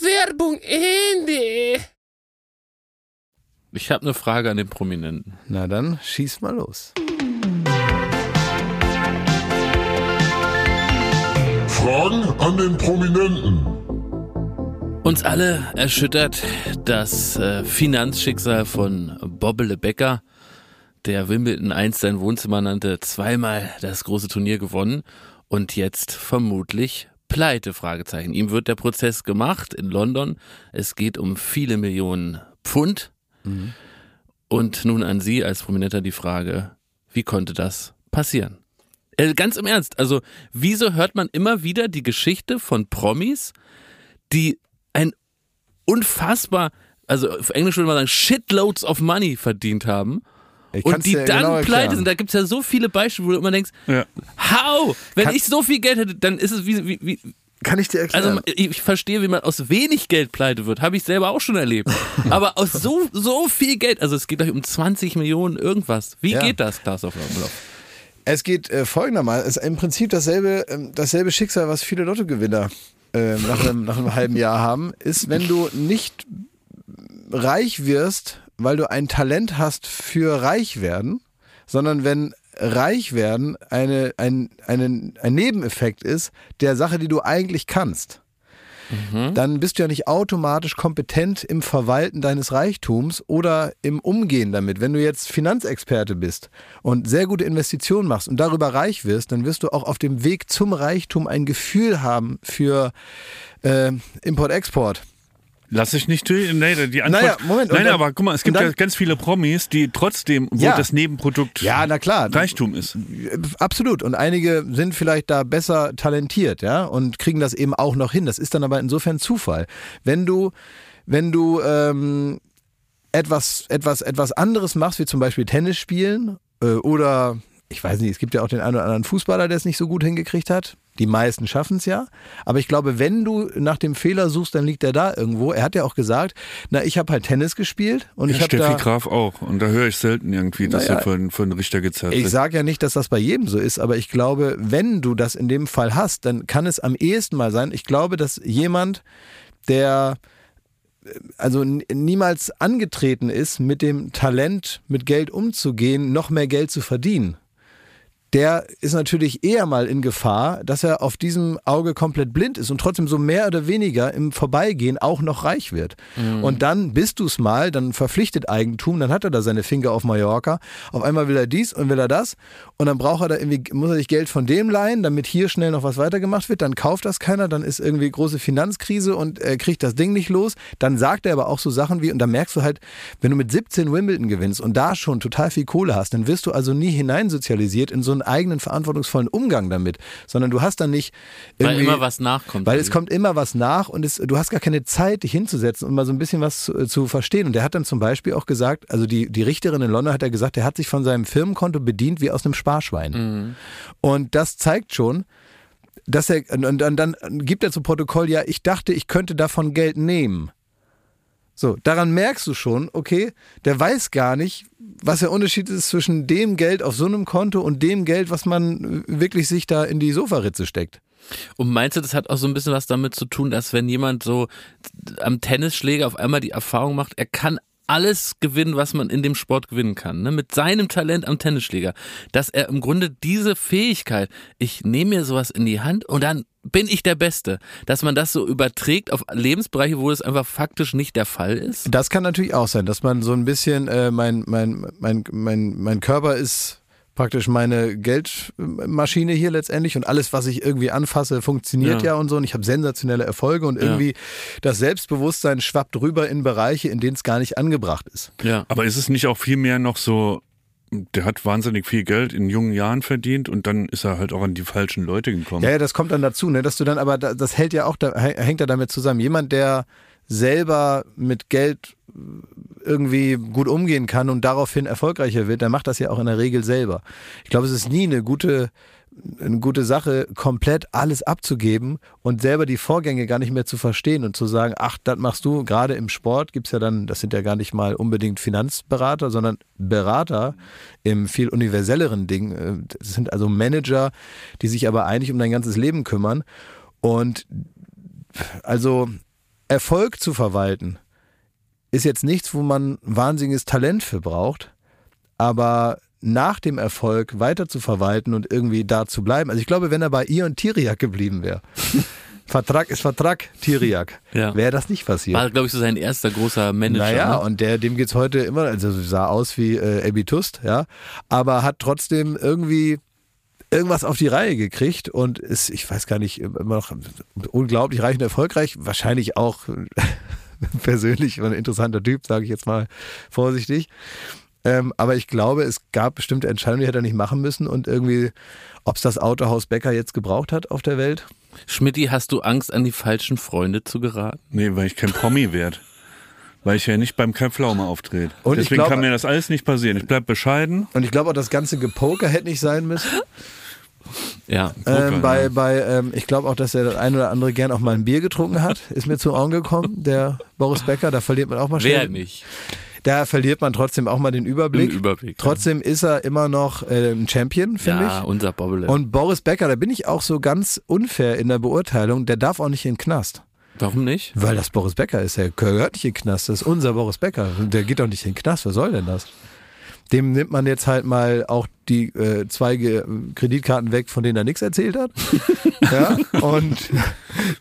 Werbung Ende. Ich habe eine Frage an den Prominenten. Na dann, schieß mal los. Fragen an den Prominenten. Uns alle erschüttert das äh, Finanzschicksal von Bobbele Becker, der Wimbledon einst sein Wohnzimmer nannte, zweimal das große Turnier gewonnen und jetzt vermutlich pleite, Fragezeichen. Ihm wird der Prozess gemacht in London. Es geht um viele Millionen Pfund. Und nun an Sie als Prominenter die Frage, wie konnte das passieren? Äh, ganz im Ernst, also wieso hört man immer wieder die Geschichte von Promis, die ein unfassbar, also auf Englisch würde man sagen, shitloads of money verdient haben Ich und die dann genau pleite sind. Da gibt es ja so viele Beispiele, wo du immer denkst, Ja. how? Wenn Kann- ich so viel Geld hätte, dann ist es wie, wie, wie Kann ich dir erklären? also ich verstehe, wie man aus wenig Geld pleite wird. Habe ich selber auch schon erlebt. Aber aus so, so viel Geld, also es geht gleich um 20 Millionen irgendwas. Wie Ja. geht das, Klaas auf Lauf? Es geht äh, folgendermaßen. Es ist im Prinzip dasselbe, ähm, dasselbe Schicksal, was viele Lottogewinner ähm, nach, einem, nach einem halben Jahr haben, ist, wenn du nicht reich wirst, weil du ein Talent hast für reich werden, sondern wenn reich werden eine, ein, einen, ein Nebeneffekt ist der Sache, die du eigentlich kannst. Dann bist du ja nicht automatisch kompetent im Verwalten deines Reichtums oder im Umgehen damit. Wenn du jetzt Finanzexperte bist und sehr gute Investitionen machst und darüber reich wirst, dann wirst du auch auf dem Weg zum Reichtum ein Gefühl haben für äh, Import-Export. Lass ich nicht durch. Nee, die Antwort. Naja, Moment, Nein, dann- aber guck mal, es gibt dann- ja ganz viele Promis, die trotzdem, wo Ja. das Nebenprodukt Ja, na klar. Reichtum ist. Absolut. Und einige sind vielleicht da besser talentiert, ja, und kriegen das eben auch noch hin. Das ist dann aber insofern Zufall. Wenn du, wenn du ähm, etwas, etwas, etwas anderes machst, wie zum Beispiel Tennis spielen äh, oder ich weiß nicht, es gibt ja auch den einen oder anderen Fußballer, der es nicht so gut hingekriegt hat. Die meisten schaffen es ja. Aber ich glaube, wenn du nach dem Fehler suchst, dann liegt er da irgendwo. Er hat ja auch gesagt, na, ich habe halt Tennis gespielt und ich Ja, habe Steffi da Graf auch. Und da höre ich selten irgendwie, dass Naja, er für, für einen Richter gezerrt Ich sage ja nicht, dass das bei jedem so ist, aber ich glaube, wenn du das in dem Fall hast, dann kann es am ehesten mal sein. Ich glaube, dass jemand, der äh, also niemals angetreten ist, mit dem Talent, mit Geld umzugehen, noch mehr Geld zu verdienen. Der ist natürlich eher mal in Gefahr, dass er auf diesem Auge komplett blind ist und trotzdem so mehr oder weniger im Vorbeigehen auch noch reich wird. Und dann bist du es mal, dann verpflichtet Eigentum, dann hat er da seine Finger auf Mallorca. Auf einmal will er dies und will er das und dann braucht er da irgendwie, muss er sich Geld von dem leihen, damit hier schnell noch was weitergemacht wird. Dann kauft das keiner, dann ist irgendwie große Finanzkrise und er kriegt das Ding nicht los. Dann sagt er aber auch so Sachen wie, und da merkst du halt, wenn du mit 17 Wimbledon gewinnst und da schon total viel Kohle hast, dann wirst du also nie hineinsozialisiert in so einen eigenen verantwortungsvollen Umgang damit, sondern du hast dann nicht Weil irgendwie, immer was nachkommt. weil es kommt immer was nach und es, du hast gar keine Zeit, dich hinzusetzen und mal so ein bisschen was zu, zu verstehen. Und der hat dann zum Beispiel auch gesagt, also die, die Richterin in London hat er gesagt, der hat sich von seinem Firmenkonto bedient wie aus einem Sparschwein. Und das zeigt schon, dass er, und dann, dann gibt er zu Protokoll, ja, ich dachte, ich könnte davon Geld nehmen. So, daran merkst du schon, okay, der weiß gar nicht, was der Unterschied ist zwischen dem Geld auf so einem Konto und dem Geld, was man wirklich sich da in die Sofaritze steckt. Und meinst du, das hat auch so ein bisschen was damit zu tun, dass wenn jemand so am Tennisschläger auf einmal die Erfahrung macht, er kann alles gewinnen, was man in dem Sport gewinnen kann, ne? mit seinem Talent am Tennisschläger, dass er im Grunde diese Fähigkeit, ich nehme mir sowas in die Hand und dann bin ich der Beste, dass man das so überträgt auf Lebensbereiche, wo das einfach faktisch nicht der Fall ist? Das kann natürlich auch sein, dass man so ein bisschen, äh, mein, mein, mein, mein, mein Körper ist praktisch meine Geldmaschine hier letztendlich und alles, was ich irgendwie anfasse, funktioniert ja, Ja. und so und ich habe sensationelle Erfolge und irgendwie das Selbstbewusstsein schwappt rüber in Bereiche, in denen es gar nicht angebracht ist. Ja. Aber ist es nicht auch viel mehr noch so, der hat wahnsinnig viel Geld in jungen Jahren verdient und dann ist er halt auch an die falschen Leute gekommen. Ja, ja, das kommt dann dazu, ne, dass du dann, aber da- das hält ja auch, da, hängt ja damit zusammen. Jemand, der selber mit Geld irgendwie gut umgehen kann und daraufhin erfolgreicher wird, der macht das ja auch in der Regel selber. Ich glaube, es ist nie eine gute, eine gute Sache, komplett alles abzugeben und selber die Vorgänge gar nicht mehr zu verstehen und zu sagen, ach, das machst du. Gerade im Sport gibt's ja dann, das sind ja gar nicht mal unbedingt Finanzberater, sondern Berater im viel universelleren Ding. Das sind also Manager, die sich aber eigentlich um dein ganzes Leben kümmern. Und also Erfolg zu verwalten ist jetzt nichts, wo man wahnsinniges Talent für braucht, aber nach dem Erfolg weiter zu verwalten und irgendwie da zu bleiben. Also ich glaube, wenn er bei Ion Tiriak geblieben wäre, Vertrag ist Vertrag, Tiriak, Ja. wäre das nicht passiert. War, glaube ich, so sein erster großer Manager. Naja, ne? und der, dem geht's heute immer, also sah aus wie äh, Abby Tust, ja, aber hat trotzdem irgendwie irgendwas auf die Reihe gekriegt und ist, ich weiß gar nicht, immer noch unglaublich reich und erfolgreich, wahrscheinlich auch persönlich ein interessanter Typ, sage ich jetzt mal vorsichtig. Ähm, aber ich glaube, es gab bestimmte Entscheidungen, die hätte er nicht machen müssen und irgendwie, ob es das Autohaus Becker jetzt gebraucht hat auf der Welt. Schmidti, hast du Angst, an die falschen Freunde zu geraten? Nee, weil ich kein Promi werde. Weil ich ja nicht beim Kai Pflaume auftrete. Und ich Deswegen glaub- kann mir das alles nicht passieren. Ich bleib bescheiden. Und ich glaube auch, das ganze Gepoker hätte nicht sein müssen. Ja. Ähm, bei, ja. bei, ähm, ich glaube auch, dass er das ein oder andere gern auch mal ein Bier getrunken hat. Ist mir zu Ohren gekommen, der Boris Becker. Da verliert man auch mal Wer schnell. nicht? Da verliert man trotzdem auch mal den Überblick. Den Überblick, ja. Trotzdem ist er immer noch äh, ein Champion, finde Ja, ich. unser Bobbele. Und Boris Becker, da bin ich auch so ganz unfair in der Beurteilung, der darf auch nicht in den Knast. Warum nicht? Weil das Boris Becker ist. Der gehört nicht in den Knast. Das ist unser Boris Becker. Der geht doch nicht in den Knast. Was soll denn das? Dem nimmt man jetzt halt mal auch die äh, zwei Ge Kreditkarten weg, von denen er nichts erzählt hat. ja, und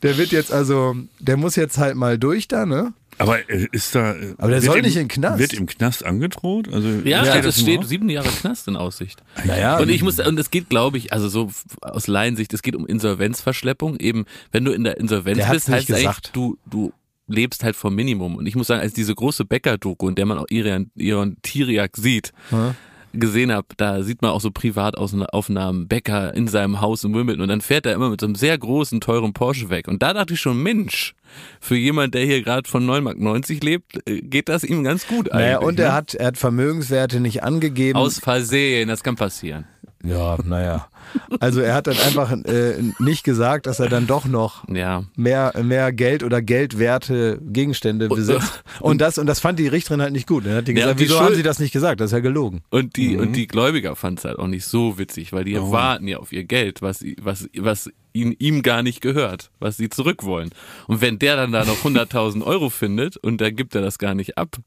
der wird jetzt also, der muss jetzt halt mal durch da, ne? Aber äh, ist da. äh, Aber der wird soll ihm- nicht in den Knast. Wird im Knast angedroht? Also, Ja, steht es das steht sieben Jahre Knast in Aussicht. Naja, Und ich muss, und es geht, glaube ich, also so aus Laiensicht, es geht um Insolvenzverschleppung. Eben, wenn du in der Insolvenz Der bist, heißt es eigentlich, gesagt. du, du lebst halt vom Minimum. Und ich muss sagen, als diese große Bäcker-Doku, in der man auch ihren, ihren Tiriak sieht, Ja. gesehen habe, da sieht man auch so Privataufnahmen, Bäcker in seinem Haus in Wimbledon und dann fährt er immer mit so einem sehr großen, teuren Porsche weg. Und da dachte ich schon, Mensch, für jemand, der hier gerade von 9,90 Mark lebt, äh, geht das ihm ganz gut eigentlich. naja, und er ne? hat, er hat Vermögenswerte nicht angegeben. Aus Versehen, das kann passieren. Ja, naja. Also er hat dann einfach äh, nicht gesagt, dass er dann doch noch Ja. mehr, mehr Geld oder geldwerte Gegenstände besitzt. Und das, und das fand die Richterin halt nicht gut. Dann hat die Ja, gesagt, und die wieso Schuld- haben sie das nicht gesagt? Das ist ja gelogen. Und die, Mhm. und die Gläubiger fanden es halt auch nicht so witzig, weil die Oh. warten ja auf ihr Geld, was, was, was ihnen, ihm gar nicht gehört, was sie zurück wollen. Und wenn der dann da noch 100.000 Euro findet und da gibt er das gar nicht ab,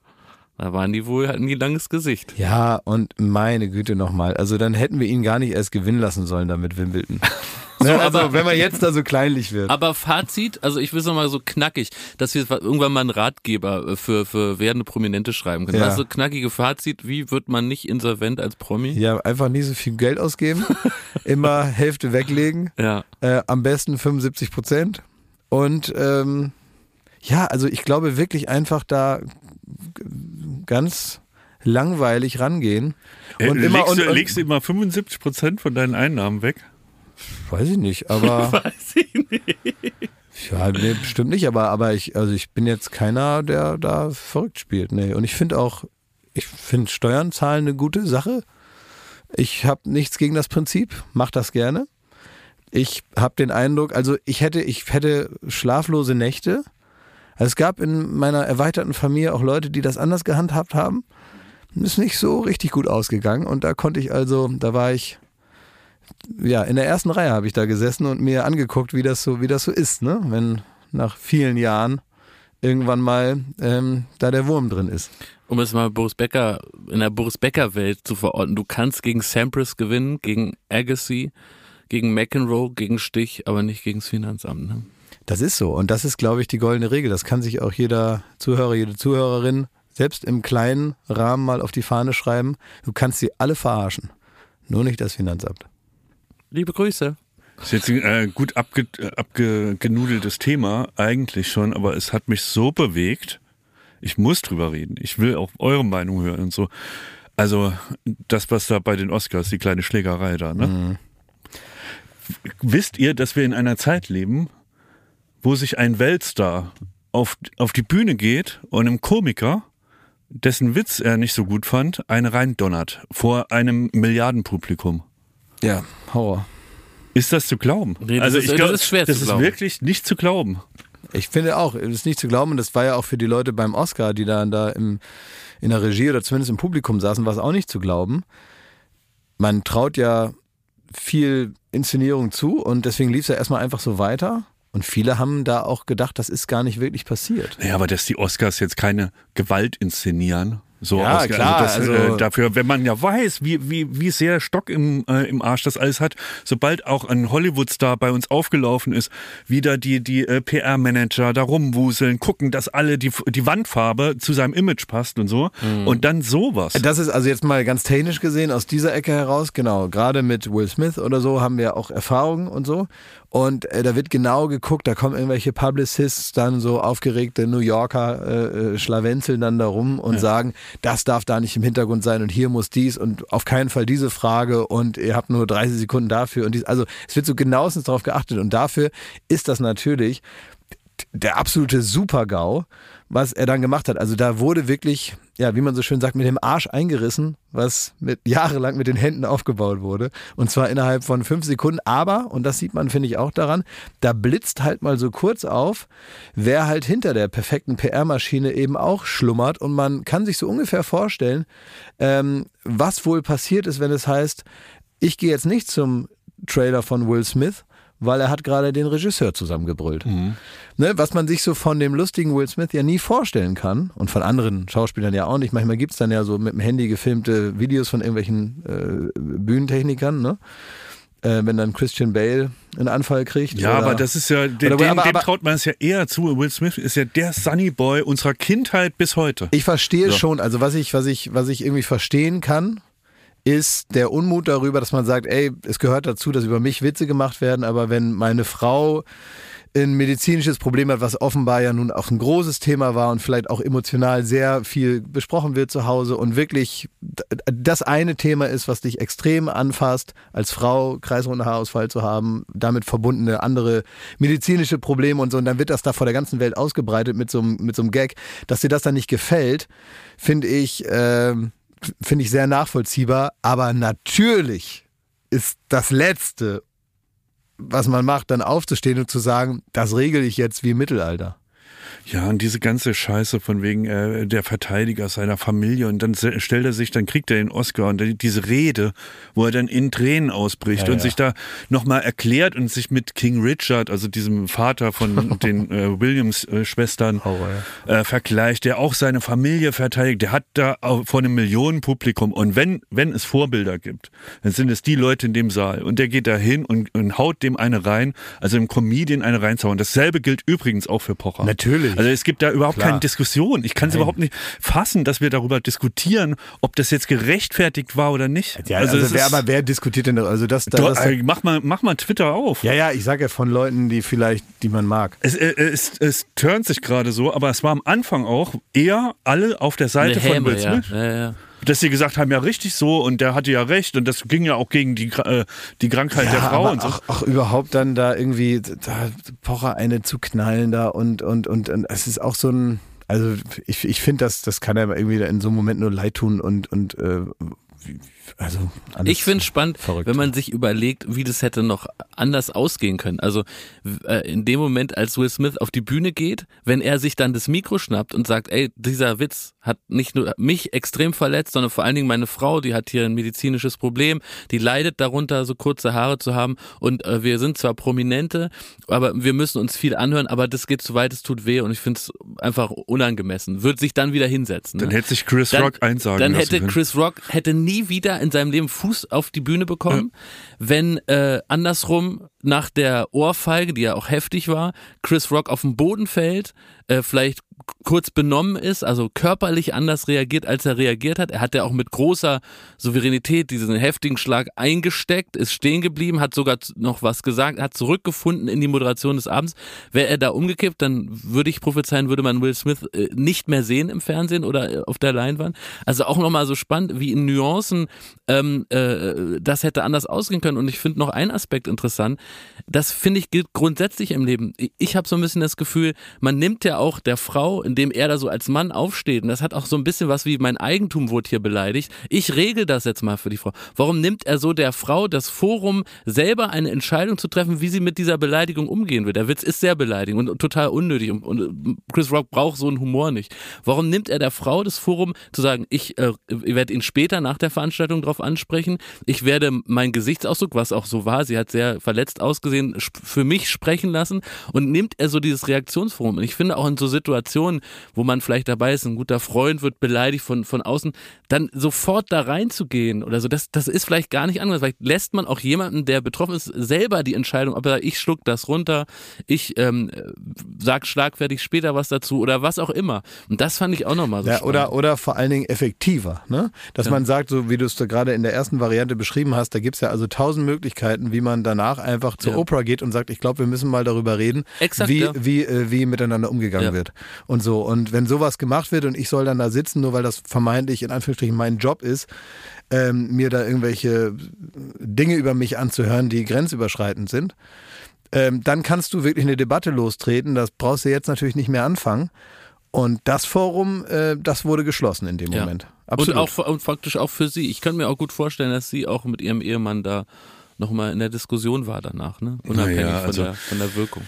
da waren die wohl halt nie langes Gesicht. Ja, und meine Güte nochmal. Also dann hätten wir ihn gar nicht erst gewinnen lassen sollen damit Wimbledon. ne, also aber- wenn man jetzt da so kleinlich wird. Aber Fazit, also ich will es nochmal so knackig, dass wir irgendwann mal einen Ratgeber äh, für, für werdende Prominente schreiben können. Ja. Also knackige Fazit, wie wird man nicht insolvent als Promi? Ja, einfach nie so viel Geld ausgeben. Immer Hälfte weglegen. Ja. Äh, am besten 75 Prozent. Und ähm, ja, also ich glaube wirklich einfach da ganz langweilig rangehen. Äh, Und immer legst, und, du, und, legst du immer 75 Prozent von deinen Einnahmen weg? weiß ich nicht, aber Weiß ich nicht. ja, nee, bestimmt nicht, aber aber ich also ich bin jetzt keiner, der da verrückt spielt, nee, und ich finde auch ich finde Steuern zahlen eine gute Sache. Ich habe nichts gegen das Prinzip, mach das gerne. Ich habe den Eindruck, also ich hätte ich hätte schlaflose Nächte. Also es gab in meiner erweiterten Familie auch Leute, die das anders gehandhabt haben. Ist nicht so richtig gut ausgegangen und da konnte ich also, da war ich ja, in der ersten Reihe habe ich da gesessen und mir angeguckt, wie das so, wie das so ist, ne? Wenn nach vielen Jahren irgendwann mal ähm, da der Wurm drin ist. Um es mal Boris Becker, in der Boris Becker Welt zu verorten, du kannst gegen Sampras gewinnen, gegen Agassi, gegen McEnroe, gegen Stich, aber nicht gegen das Finanzamt. Ne? Das ist so. Und das ist, glaube ich, die goldene Regel. Das kann sich auch jeder Zuhörer, jede Zuhörerin selbst im kleinen Rahmen mal auf die Fahne schreiben. Du kannst sie alle verarschen. Nur nicht das Finanzamt. Liebe Grüße. Das ist jetzt ein äh, gut abge, äh, abgenudeltes Thema, eigentlich schon, aber es hat mich so bewegt. Ich muss drüber reden. Ich will auch eure Meinung hören und so. Also, das, was da bei den Oscars, die kleine Schlägerei da, ne? Wisst ihr, dass wir in einer Zeit leben, wo sich ein Weltstar auf, auf die Bühne geht und einem Komiker, dessen Witz er nicht so gut fand, eine reindonnert vor einem Milliardenpublikum? Ja, Horror. Ist das zu glauben? Nee, das also ist- ich das glaube, ist schwer das zu ist glauben. wirklich nicht zu glauben. Ich finde auch, es ist nicht zu glauben, und das war ja auch für die Leute beim Oscar, die da, da im, in der Regie oder zumindest im Publikum saßen, war es auch nicht zu glauben. Man traut ja viel Inszenierung zu und deswegen lief es ja erstmal einfach so weiter. Und viele haben da auch gedacht, das ist gar nicht wirklich passiert. Naja, aber dass die Oscars jetzt keine Gewalt inszenieren. So Ja, ausge- klar, das, also- äh, dafür, wenn man ja weiß, wie, wie, wie sehr Stock im, äh, im Arsch das alles hat, sobald auch ein Hollywood-Star bei uns aufgelaufen ist, wieder die, die äh, PR-Manager da rumwuseln, gucken, dass alle die, die Wandfarbe zu seinem Image passt und so. Mhm. Und dann sowas. Das ist also jetzt mal ganz technisch gesehen aus dieser Ecke heraus, genau. Gerade mit Will Smith oder so haben wir auch Erfahrungen und so. Und äh, da wird genau geguckt, da kommen irgendwelche Publicists dann so aufgeregte New Yorker äh, äh, schlawenzeln dann da rum und sagen, das darf da nicht im Hintergrund sein und hier muss dies und auf keinen Fall diese Frage und ihr habt nur 30 Sekunden dafür und dies. Also es wird so genauestens darauf geachtet und dafür ist das natürlich der absolute Super-GAU, was er dann gemacht hat. Also da wurde wirklich, ja, wie man so schön sagt, mit dem Arsch eingerissen, was mit jahrelang mit den Händen aufgebaut wurde. Und zwar innerhalb von fünf Sekunden. Aber, und das sieht man, finde ich, auch daran, da blitzt halt mal so kurz auf, wer halt hinter der perfekten PR-Maschine eben auch schlummert. Und man kann sich so ungefähr vorstellen, ähm, was wohl passiert ist, wenn es heißt, ich gehe jetzt nicht zum Trailer von Will Smith, weil er hat gerade den Regisseur zusammengebrüllt. Mhm. Ne, was man sich so von dem lustigen Will Smith ja nie vorstellen kann und von anderen Schauspielern ja auch nicht. Manchmal gibt's dann ja so mit dem Handy gefilmte Videos von irgendwelchen äh, Bühnentechnikern, ne? Äh, wenn dann Christian Bale einen Anfall kriegt. Ja, aber das ist ja, dem, Oder- dem, dem traut man es ja eher zu. Will Smith ist ja der Sunny Boy unserer Kindheit bis heute. Ich verstehe So. schon, also was ich, was ich, was ich irgendwie verstehen kann, ist der Unmut darüber, dass man sagt, ey, es gehört dazu, dass über mich Witze gemacht werden, aber wenn meine Frau ein medizinisches Problem hat, was offenbar ja nun auch ein großes Thema war und vielleicht auch emotional sehr viel besprochen wird zu Hause und wirklich das eine Thema ist, was dich extrem anfasst, als Frau kreisrunder Haarausfall zu haben, damit verbundene andere medizinische Probleme und so, und dann wird das da vor der ganzen Welt ausgebreitet mit so einem, mit so einem Gag, dass dir das dann nicht gefällt, finde ich, ähm, finde ich sehr nachvollziehbar, aber natürlich ist das Letzte, was man macht, dann aufzustehen und zu sagen, das regel ich jetzt wie im Mittelalter. Ja, und diese ganze Scheiße von wegen äh, der Verteidiger seiner Familie und dann stellt er sich, dann kriegt er den Oscar und die- diese Rede, wo er dann in Tränen ausbricht Ja, und ja. sich da nochmal erklärt und sich mit King Richard, also diesem Vater von den äh, Williams-Schwestern, äh, vergleicht, der auch seine Familie verteidigt. Der hat da vor einem Millionenpublikum und wenn, wenn es Vorbilder gibt, dann sind es die Leute in dem Saal und der geht da hin und, und haut dem eine rein, also dem Comedian eine reinzauen. Dasselbe gilt übrigens auch für Pocher. Natürlich. Also es gibt da überhaupt Klar. keine Diskussion. Ich kann es überhaupt nicht fassen, dass wir darüber diskutieren, ob das jetzt gerechtfertigt war oder nicht. Ja, also, es wer, aber wer diskutiert denn da? Also das, Du, das, äh, mach, mal, mach mal Twitter auf. ja, ja, ich sage ja von Leuten, die vielleicht, die man mag. Es, äh, es, es turnt sich gerade so, aber es war am Anfang auch eher alle auf der Seite Eine von Häme, Will ja. Smith. ja, ja. Dass sie gesagt haben, ja richtig so und der hatte ja recht und das ging ja auch gegen die, äh, die Krankheit der Frau und so. auch, auch überhaupt dann da irgendwie da Pocher eine zu knallen da und, und, und, und es ist auch so ein, also ich, ich finde, das, das kann einem irgendwie in so einem Moment nur leid tun und, und äh, also Ich finde es spannend, verrückt. wenn man sich überlegt, wie das hätte noch anders ausgehen können. Also äh, in dem Moment, als Will Smith auf die Bühne geht, wenn er sich dann das Mikro schnappt und sagt, ey, dieser Witz hat nicht nur mich extrem verletzt, sondern vor allen Dingen meine Frau, die hat hier ein medizinisches Problem, die leidet darunter, so kurze Haare zu haben und äh, wir sind zwar Prominente, aber wir müssen uns viel anhören, aber das geht zu weit, es tut weh und ich finde es einfach unangemessen. Wird sich dann wieder hinsetzen. Dann ne? hätte sich Chris Dann- Rock einsagen Dann hätte können. Chris Rock hätte nie wieder in seinem Leben Fuß auf die Bühne bekommen, wenn äh, andersrum nach der Ohrfeige, die ja auch heftig war, Chris Rock auf den Boden fällt, äh, vielleicht kurz benommen ist, also körperlich anders reagiert, als er reagiert hat. Er hat ja auch mit großer Souveränität diesen heftigen Schlag eingesteckt, ist stehen geblieben, hat sogar noch was gesagt, hat zurückgefunden in die Moderation des Abends. Wäre er da umgekippt, dann würde ich prophezeien, würde man Will Smith äh, nicht mehr sehen im Fernsehen oder äh, auf der Leinwand. Also auch nochmal so spannend, wie in Nuancen ähm, äh, das hätte anders ausgehen können. Und ich finde noch einen Aspekt interessant. Das finde ich gilt grundsätzlich im Leben. Ich, ich habe so ein bisschen das Gefühl, man nimmt ja auch der Frau, indem er da so als Mann aufsteht, und das hat auch so ein bisschen was wie mein Eigentum wurde hier beleidigt. Ich regel das jetzt mal für die Frau. Warum nimmt er so der Frau das Forum, selber eine Entscheidung zu treffen, wie sie mit dieser Beleidigung umgehen wird? Der Witz ist sehr beleidigend und total unnötig und, und Chris Rock braucht so einen Humor nicht. Warum nimmt er der Frau das Forum zu sagen, ich, äh, werde ihn später nach der Veranstaltung darauf ansprechen, ich werde meinen Gesichtsausdruck, was auch so war, sie hat sehr verletzt ausgesehen, für mich sprechen lassen und nimmt er so dieses Reaktionsforum. Und ich finde auch in so Situationen, wo man vielleicht dabei ist, ein guter Freund wird beleidigt von, von außen, dann sofort da reinzugehen oder so, das, das ist vielleicht gar nicht anders. Vielleicht lässt man auch jemanden, der betroffen ist, selber die Entscheidung, ob er sagt, ich schluck das runter, ich ähm, äh, sag schlagfertig später was dazu oder was auch immer. Und das fand ich auch nochmal so Ja, spannend. oder, oder vor allen Dingen effektiver. Ne? Dass man sagt, so wie du es gerade in der ersten Variante beschrieben hast, da gibt es ja also tausend Möglichkeiten, wie man danach einfach zur Ja. Oprah geht und sagt, ich glaube, wir müssen mal darüber reden, Exakt, wie, ja. wie, äh, wie miteinander umgegangen Ja. wird. Und so. Und wenn sowas gemacht wird und ich soll dann da sitzen, nur weil das vermeintlich in Anführungsstrichen mein Job ist, ähm, mir da irgendwelche Dinge über mich anzuhören, die grenzüberschreitend sind, ähm, dann kannst du wirklich eine Debatte lostreten. Das brauchst du jetzt natürlich nicht mehr anfangen. Und das Forum, äh, das wurde geschlossen in dem Ja. Moment. Absolut. Und auch und faktisch auch für sie. Ich kann mir auch gut vorstellen, dass sie auch mit ihrem Ehemann da nochmal in der Diskussion war danach, ne? Unabhängig von, also- der, von der Wirkung.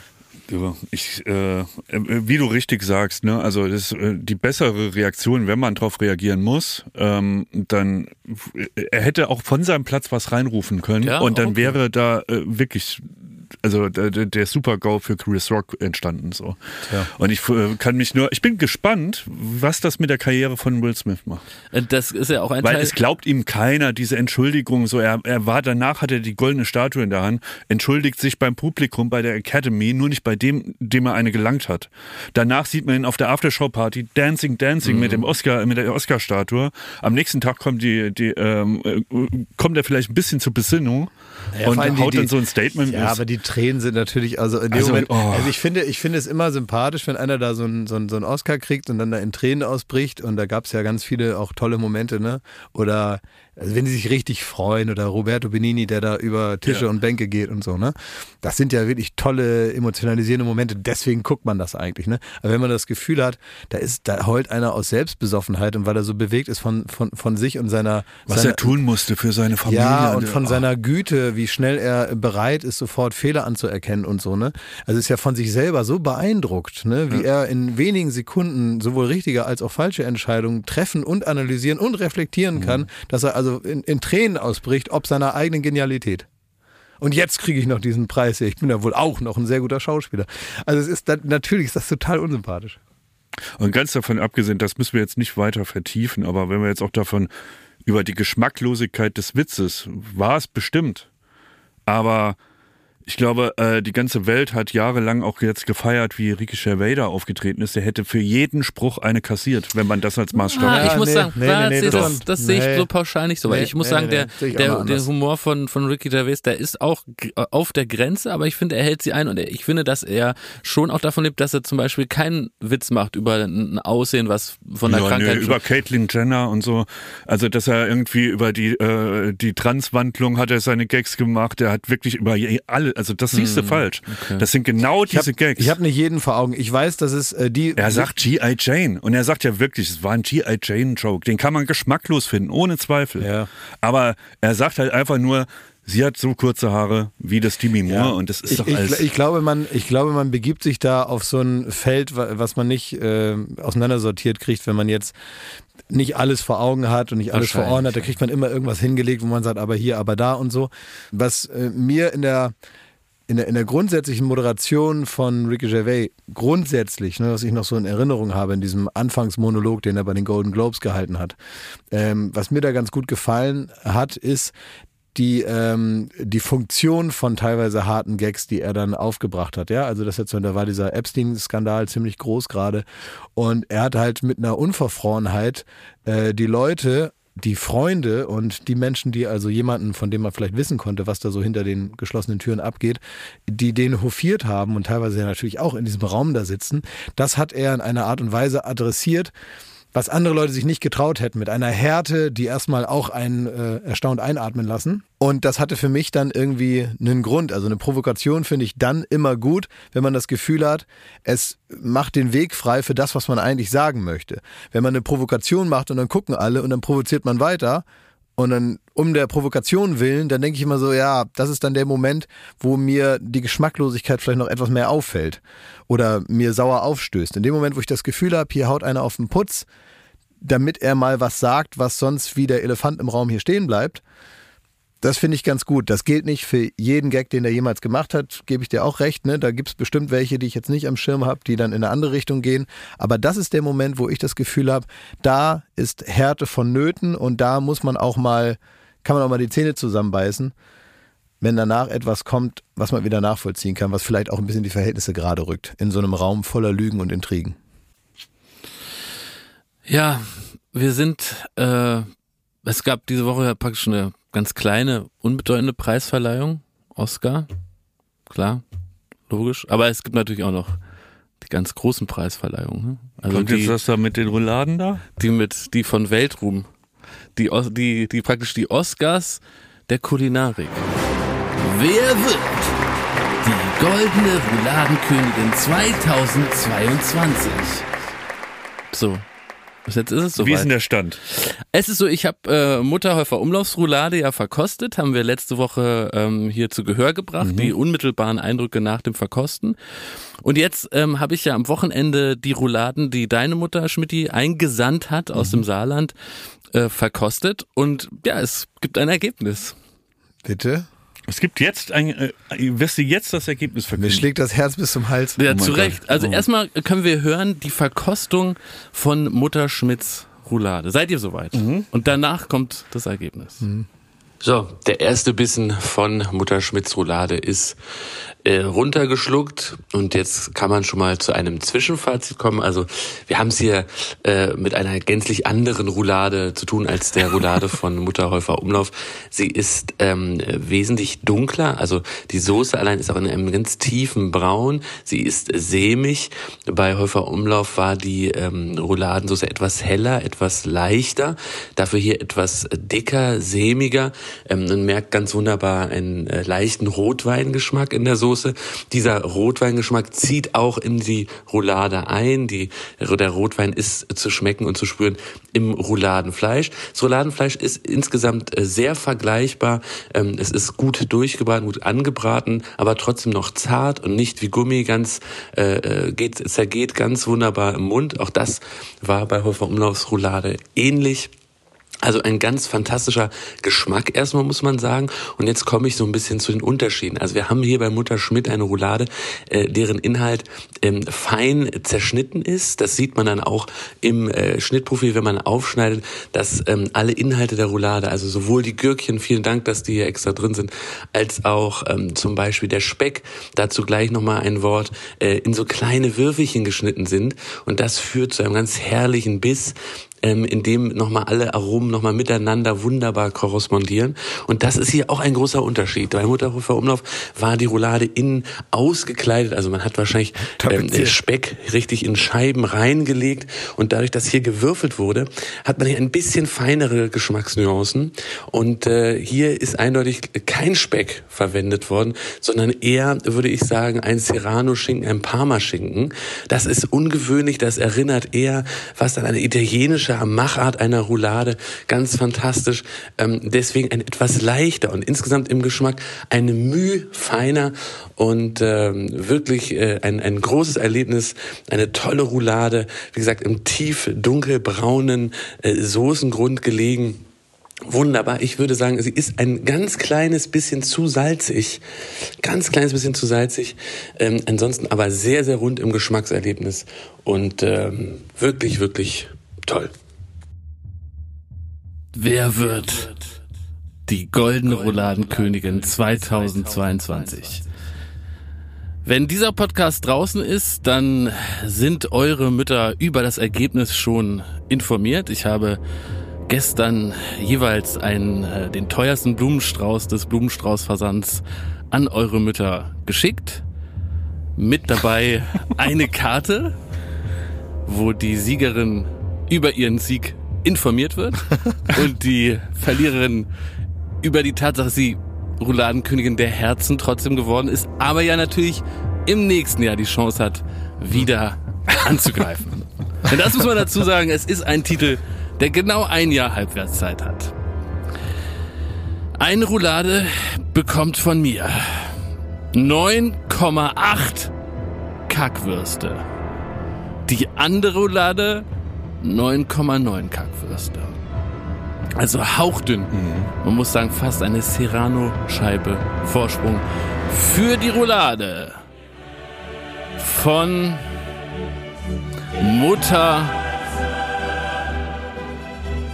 Ja, Ich, äh, äh, wie du richtig sagst, ne, also das, äh, die bessere Reaktion, wenn man drauf reagieren muss, ähm, dann äh, er hätte auch von seinem Platz was reinrufen können Ja, und dann okay. wäre da äh, wirklich also der, der- Super-GO für Chris Rock entstanden so. Tja. Und ich äh, kann mich nur, ich bin gespannt, was das mit der Karriere von Will Smith macht. Äh, Das ist ja auch ein Weil Teil. es glaubt ihm keiner, diese Entschuldigung. So, er, er war danach, hat er die goldene Statue in der Hand, entschuldigt sich beim Publikum bei der Academy, nur nicht bei dem, dem er eine gelangt hat. Danach sieht man ihn auf der Aftershow-Party Dancing, Dancing Mhm. mit dem Oscar, mit der Oscar-Statue. Am nächsten Tag kommt die, die, ähm, äh, kommt er vielleicht ein bisschen zur Besinnung Ja, und allem die- haut dann so ein Statement. Ja, aber die Tränen sind natürlich, also in dem Also, Moment, oh. also ich finde, ich finde es immer sympathisch, wenn einer da so einen so einen- so einen Oscar kriegt und dann da in Tränen ausbricht und da gab es ja ganz viele auch tolle Momente, ne? Oder also wenn die sich richtig freuen oder Roberto Benini, der da über Tische Ja. und Bänke geht und so, ne? Das sind ja wirklich tolle, emotionalisierende Momente, deswegen guckt man das eigentlich, ne? Aber wenn man das Gefühl hat, da ist, da heult einer aus Selbstbesoffenheit und weil er so bewegt ist von, von, von sich und seiner was seiner, er tun musste für seine Familie. ja, und von oh. seiner Güte, wie schnell er bereit ist, sofort Fehler anzuerkennen und so, ne? Also ist ja von sich selber so beeindruckt, ne? Wie er in wenigen Sekunden sowohl richtige als auch falsche Entscheidungen treffen und analysieren und reflektieren kann, dass er also in, in Tränen ausbricht, ob seiner eigenen Genialität. Und jetzt kriege ich noch diesen Preis hier. Ich bin ja wohl auch noch ein sehr guter Schauspieler. Also es ist natürlich ist das total unsympathisch. Und ganz davon abgesehen, das müssen wir jetzt nicht weiter vertiefen, aber wenn wir jetzt auch davon über die Geschmacklosigkeit des Witzes, war es bestimmt. Aber ich glaube, äh, die ganze Welt hat jahrelang auch jetzt gefeiert, wie Ricky Gervais aufgetreten ist. Der hätte für jeden Spruch eine kassiert, wenn man das als Maßstab Ah, Ja, ich muss nee, sagen, nee, da nee, das das, das sehe ich so pauschal nicht so. Weil Nee, ich muss nee, sagen, nee, der, der, der. Humor von, von Ricky Gervais, der ist auch auf der Grenze, aber ich finde, er hält sie ein und ich finde, dass er schon auch davon lebt, dass er zum Beispiel keinen Witz macht über ein Aussehen, was von der Ja, Krankheit nö, über Caitlyn Jenner und so. Also, dass er irgendwie über die, äh, die Transwandlung hat er seine Gags gemacht. Er hat wirklich über alle, also das siehst du falsch. Das sind genau Ich habe diese Gags. ich hab nicht jeden vor Augen. Ich weiß, dass es äh, die. Er sagt G.I. Jane und er sagt ja wirklich, es war ein G.I. Jane-Joke. Den kann man geschmacklos finden, ohne Zweifel. Ja. Aber er sagt halt einfach nur, sie hat so kurze Haare wie das Demi Moore Ja. und das ist ich, doch ich, alles. ich, glaube, man, ich glaube, man begibt sich da auf so ein Feld, wa- was man nicht äh, auseinandersortiert kriegt, wenn man jetzt nicht alles vor Augen hat und nicht alles vor Ohren hat. Da kriegt man immer irgendwas hingelegt, wo man sagt, aber hier, aber da und so. Was äh, mir in der in der, in der grundsätzlichen Moderation von Ricky Gervais grundsätzlich, ne, was ich noch so in Erinnerung habe, in diesem Anfangsmonolog, den er bei den Golden Globes gehalten hat, ähm, was mir da ganz gut gefallen hat, ist die, ähm, die Funktion von teilweise harten Gags, die er dann aufgebracht hat. Ja, also das jetzt, da war dieser Epstein-Skandal ziemlich groß gerade und er hat halt mit einer Unverfrorenheit äh, die Leute die Freunde und die Menschen, die also jemanden, von dem man vielleicht wissen konnte, was da so hinter den geschlossenen Türen abgeht, die den hofiert haben und teilweise ja natürlich auch in diesem Raum da sitzen, das hat er in einer Art und Weise adressiert, was andere Leute sich nicht getraut hätten, mit einer Härte, die erstmal auch einen äh, erstaunt einatmen lassen. Und das hatte für mich dann irgendwie einen Grund. Also eine Provokation finde ich dann immer gut, wenn man das Gefühl hat, es macht den Weg frei für das, was man eigentlich sagen möchte. Wenn man eine Provokation macht und dann gucken alle und dann provoziert man weiter, und dann um der Provokation willen, dann denke ich immer so, ja, das ist dann der Moment, wo mir die Geschmacklosigkeit vielleicht noch etwas mehr auffällt oder mir sauer aufstößt. In dem Moment, wo ich das Gefühl habe, hier haut einer auf den Putz, damit er mal was sagt, was sonst wie der Elefant im Raum hier stehen bleibt. Das finde ich ganz gut. Das gilt nicht für jeden Gag, den er jemals gemacht hat, gebe ich dir auch recht. Ne? Da gibt es bestimmt welche, die ich jetzt nicht am Schirm habe, die dann in eine andere Richtung gehen. Aber das ist der Moment, wo ich das Gefühl habe, da ist Härte vonnöten und da muss man auch mal, kann man auch mal die Zähne zusammenbeißen, wenn danach etwas kommt, was man wieder nachvollziehen kann, was vielleicht auch ein bisschen die Verhältnisse gerade rückt, in so einem Raum voller Lügen und Intrigen. Ja, wir sind, äh, es gab diese Woche ja praktisch eine ganz kleine, unbedeutende Preisverleihung, Oscar, klar, logisch, aber es gibt natürlich auch noch die ganz großen Preisverleihungen. Ne? Also Kommt die, jetzt das da mit den Rouladen da? die mit, die von Weltruhm, die, die, die praktisch die Oscars der Kulinarik. Wer wird die goldene Rouladenkönigin 2022. So. Jetzt ist es so. Wie ist denn der Stand? Es ist so, ich habe äh, Mutterhäufer Umlaufsroulade ja verkostet, haben wir letzte Woche ähm, hier zu Gehör gebracht, die unmittelbaren Eindrücke nach dem Verkosten. Und jetzt ähm, habe ich ja am Wochenende die Rouladen, die deine Mutter Schmidti eingesandt hat aus dem Saarland, äh, verkostet. Und ja, es gibt ein Ergebnis. Bitte? Es gibt jetzt ein, äh, wirst du jetzt das Ergebnis Mir verkünden? schlägt das Herz bis zum Hals. Ja, Oh zu Gott. Recht. Also Oh. erstmal können wir hören die Verkostung von Mutter Schmidts Roulade. Seid ihr soweit? Und danach kommt das Ergebnis. So, der erste Bissen von Mutter Schmidts Roulade ist äh, runtergeschluckt und jetzt kann man schon mal zu einem Zwischenfazit kommen. Also wir haben es hier äh, mit einer gänzlich anderen Roulade zu tun als der Roulade von Mutter Häufer Umlauf. Sie ist ähm, wesentlich dunkler, also die Soße allein ist auch in einem ganz tiefen Braun. Sie ist sämig. Bei Häufer Umlauf war die ähm, Rouladensoße etwas heller, etwas leichter, dafür hier etwas dicker, sämiger. Ähm, man merkt ganz wunderbar einen äh, leichten Rotweingeschmack in der Soße. Dieser Rotweingeschmack zieht auch in die Roulade ein. Die, der Rotwein ist zu schmecken und zu spüren im Rouladenfleisch. Das Rouladenfleisch ist insgesamt äh, sehr vergleichbar. Ähm, es ist gut durchgebraten, gut angebraten, aber trotzdem noch zart und nicht wie Gummi ganz äh, äh, geht, zergeht ganz wunderbar im Mund. Auch das war bei Hofer Umlaufsroulade ähnlich. Also ein ganz fantastischer Geschmack erstmal muss man sagen. Und jetzt komme ich so ein bisschen zu den Unterschieden. Also wir haben hier bei Mutter Schmidt eine Roulade, äh, deren Inhalt ähm, fein zerschnitten ist. Das sieht man dann auch im äh, Schnittprofil, wenn man aufschneidet, dass ähm, alle Inhalte der Roulade, also sowohl die Gürkchen, vielen Dank, dass die hier extra drin sind, als auch ähm, zum Beispiel der Speck, dazu gleich nochmal ein Wort, äh, in so kleine Würfelchen geschnitten sind. Und das führt zu einem ganz herrlichen Biss ähm, in dem nochmal alle Aromen nochmal miteinander wunderbar korrespondieren. Und das ist hier auch ein großer Unterschied. Bei Mutterhofer Umlauf war die Roulade innen ausgekleidet, also man hat wahrscheinlich ähm, Tapeziert. Speck richtig in Scheiben reingelegt und dadurch, dass hier gewürfelt wurde, hat man hier ein bisschen feinere Geschmacksnuancen und äh, hier ist eindeutig kein Speck verwendet worden, sondern eher, würde ich sagen, ein Serrano-Schinken, ein Parma-Schinken. Das ist ungewöhnlich, das erinnert eher fast an eine italienische Machart einer Roulade, ganz fantastisch. Ähm, deswegen ein etwas leichter und insgesamt im Geschmack eine Mühe feiner und ähm, wirklich äh, ein, ein großes Erlebnis, eine tolle Roulade, wie gesagt, im tief dunkelbraunen äh, Soßengrund gelegen. Wunderbar. Ich würde sagen, sie ist ein ganz kleines bisschen zu salzig. Ganz kleines bisschen zu salzig. Ähm, ansonsten aber sehr, sehr rund im Geschmackserlebnis. Und ähm, wirklich, wirklich toll. Wer wird die goldene Rouladenkönigin 2022? Wenn dieser Podcast draußen ist, dann sind eure Mütter über das Ergebnis schon informiert. Ich habe gestern jeweils einen, äh, den teuersten Blumenstrauß des Blumenstraußversands an eure Mütter geschickt. Mit dabei eine Karte, wo die Siegerin über ihren Sieg informiert wird und die Verliererin über die Tatsache, dass sie Rouladenkönigin der Herzen trotzdem geworden ist, aber ja natürlich im nächsten Jahr die Chance hat, wieder anzugreifen. Und das muss man dazu sagen, es ist ein Titel, der genau ein Jahr Halbwertszeit hat. Eine Roulade bekommt von mir 9,8 Kackwürste. Die andere Roulade 9,9 Kackwürste. Also hauchdünn. Man muss sagen, fast eine Serrano-Scheibe Vorsprung für die Roulade von Mutter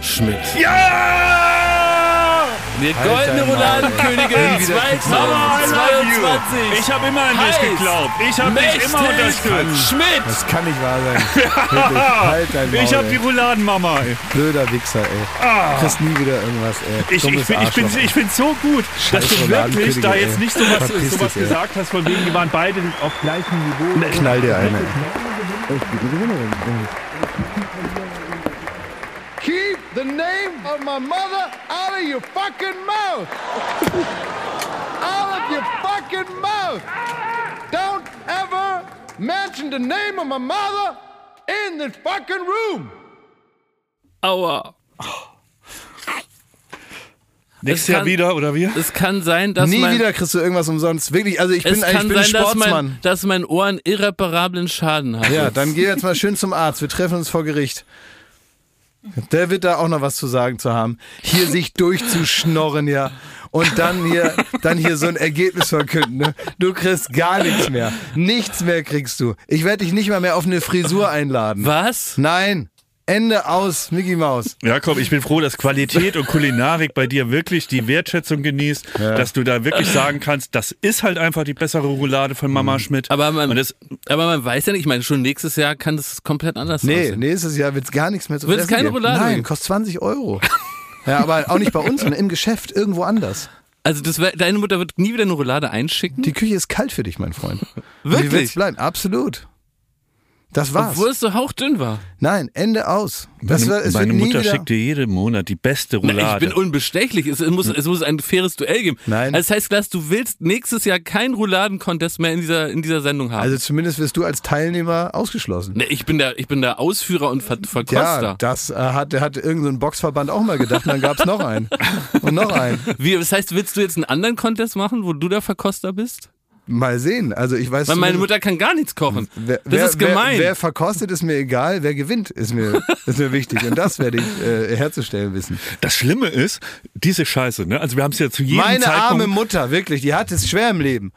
Schmidt. Ja! Die goldene Maul. Rouladenkönigin Wieder kriegst du- Mama, I love you. 2022. Ich habe immer an dich geglaubt. Ich habe dich immer unterstützt. Schmidt. Das kann nicht wahr sein. Halt dein Maul, Ich habe die. Rouladenmama. Blöder Wichser, ey. Du kriegst nie wieder irgendwas, ey. Ich, ich, bin- ich, bin, ich finde so gut, dass Scheiß du wirklich da jetzt nicht sowas, Verpiss sowas dich, ey. gesagt hast, von wegen, die waren beide auf gleichem Niveau. Knall dir eine. Keep the name of my mother out of your fucking mouth. out of your fucking mouth. mention the name of my mother in this fucking room. Aua. Nächstes Es Jahr wieder, oder wie? Es kann sein, dass Nie mein, wieder kriegst du irgendwas umsonst. Wirklich, also ich bin, ich kann bin ein sein, dass Sportsmann. mein, dass mein Ohr einen irreparablen Schaden hat. Ja, dann geh jetzt mal schön zum Arzt. Wir treffen uns vor Gericht. Der wird da auch noch was zu sagen zu haben. Hier sich durchzuschnorren, ja. Und dann hier, dann hier so ein Ergebnis verkünden. Ne? Du kriegst gar nichts mehr. Nichts mehr kriegst du. Ich werde dich nicht mal mehr auf eine Frisur einladen. Was? Nein. Ende aus, Mickey Maus. Ja, komm, ich bin froh, dass Qualität und Kulinarik bei dir wirklich die Wertschätzung genießt, dass du da wirklich sagen kannst, das ist halt einfach die bessere Roulade von Mama Schmidt. Aber man, das, aber man weiß ja nicht, ich meine, schon nächstes Jahr kann das komplett anders Nee, aussehen. nächstes Jahr wird's gar nichts mehr zu Wird's fressen keine geben. Roulade Nein, geben? kostet 20 Euro. Ja, aber auch nicht bei uns, sondern im Geschäft irgendwo anders. Also das deine Mutter wird nie wieder eine Roulade einschicken? Die Küche ist kalt für dich, mein Freund. Und Die Wirklich? wird's bleiben, absolut. Das war's. Obwohl es so hauchdünn war. Nein, Ende aus. Das war, es meine wird nie Mutter wieder, schickt dir jeden Monat die beste Roulade. ich bin unbestechlich. Es muss, es muss ein faires Duell geben. Nein. Also das heißt, Glas, du willst nächstes Jahr keinen Rouladen-Contest mehr in dieser, in dieser Sendung haben. Also zumindest wirst du als Teilnehmer ausgeschlossen. Ne, ich bin der, ich bin der Ausführer und Ver Ja, Verkoster. das äh, hat, hat irgendein so Boxverband auch mal gedacht und dann gab's noch einen. Und noch einen. Wie, das heißt, willst du jetzt einen anderen Contest machen, wo du der Verkoster bist? Mal sehen. Also ich weiß Weil meine Mutter kann gar nichts kochen. Wer, Das wer, ist gemein. Wer, wer verkostet, ist mir egal. Wer gewinnt, ist mir, ist mir wichtig. Und das werde ich äh, herzustellen wissen. das Schlimme ist, diese Scheiße, ne? Also wir haben es ja zu jedem Meine Zeitpunkt. arme Mutter, wirklich, die hat es schwer im Leben.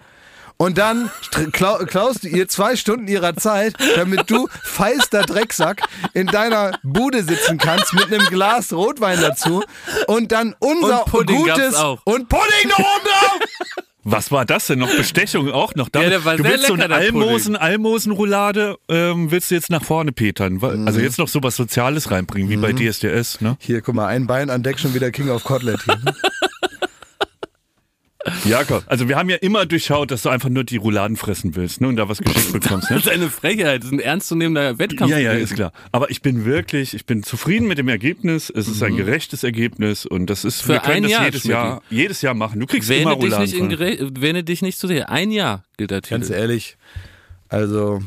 Und dann klaust du ihr zwei Stunden ihrer Zeit, damit du feister Drecksack in deiner Bude sitzen kannst mit einem Glas Rotwein dazu und dann unser Und gutes auch. und Pudding noch oben drauf. Was war das denn noch? Bestechung auch noch? Ja, der war du sehr willst so eine lecker, der Pudding. Almosen, Almosenroulade, ähm, willst du jetzt nach vorne petern? Mhm. Also jetzt noch sowas Soziales reinbringen, wie bei DSDS, ne? Hier, guck mal, ein Bein an Deck schon wieder King of Cotlet hier. Ja, komm. Also wir haben ja immer durchschaut, dass du einfach nur die Rouladen fressen willst, ne? Und da was geschickt bekommst, ne? Das ist eine Frechheit. Das ist ein ernstzunehmender Wettkampf. Ja, ja, ist klar. Aber ich bin wirklich, ich bin zufrieden mit dem Ergebnis. Es ist ein gerechtes Ergebnis und das ist, Mhm. Für wir können ein das Jahr, jedes. Jahr, jedes Jahr machen. Du kriegst immer Wähne dich, Rouladen. nicht in, wähne dich nicht zu sehr. Ein Jahr gilt der Ganz Titel. ehrlich. Also,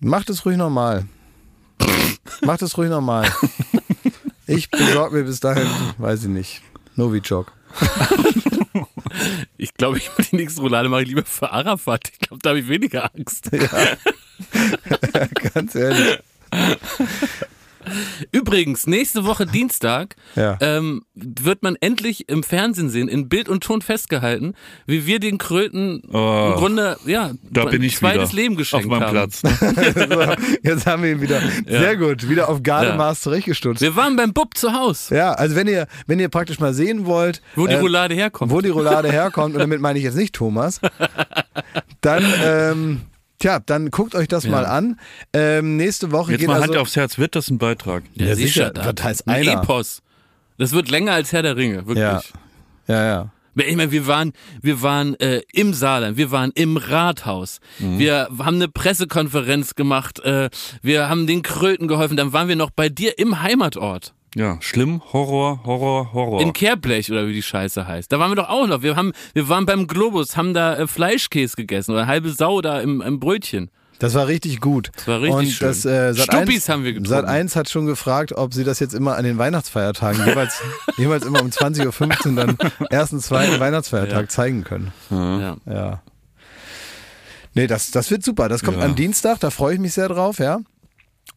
macht es ruhig normal. macht es ruhig normal. Ich besorge mir bis dahin, weiß ich nicht, Novichok. Ich glaube, ich die nächste Roulade mache ich lieber für Arafat. Ich glaube, da habe ich weniger Angst. Ganz ehrlich. Übrigens, nächste Woche Dienstag Ja. ähm, wird man endlich im Fernsehen sehen, in Bild und Ton festgehalten, wie wir den Kröten Oh, im Grunde ja Da bin ich zweites wieder Leben auf geschenkt meinem haben. Platz. Ne? So, jetzt haben wir ihn wieder sehr gut, wieder auf Gardemaß zurechtgestutzt. Wir waren beim Bub zu Hause, Ja, also wenn ihr, wenn ihr praktisch mal sehen wollt, wo die äh, Roulade herkommt. wo die Roulade herkommt, und damit meine ich jetzt nicht Thomas, dann, ähm, tja, dann guckt euch das mal an. Ähm, nächste Woche Jetzt geht mal also, Hand aufs Herz, wird das ein Beitrag? Ja, sicher. da- Was heißt ein einer? Epos. Das wird länger als Herr der Ringe, wirklich. Ja, ja, ja. Ich meine, wir waren, wir waren äh, im Saarland, wir waren im Rathaus, Mhm. wir haben eine Pressekonferenz gemacht, äh, wir haben den Kröten geholfen, dann waren wir noch bei dir im Heimatort. Ja, schlimm, Horror, Horror, Horror. In Kehrblech oder wie die Scheiße heißt. Da waren wir doch auch noch. Wir, haben, wir waren beim Globus, haben da äh, Fleischkäse gegessen oder halbe Sau da im, im Brötchen. Das war richtig gut. Das war richtig Und schön. Das, äh, Sat. Stuppis haben wir getrunken. Sat 1 hat schon gefragt, ob sie das jetzt immer an den Weihnachtsfeiertagen, jeweils, jeweils immer um 20.15 Uhr dann ersten, zweiten Weihnachtsfeiertag zeigen können. Ja. Ja. Nee, das, das wird super. Das kommt Ja. am Dienstag, da freue ich mich sehr drauf, ja.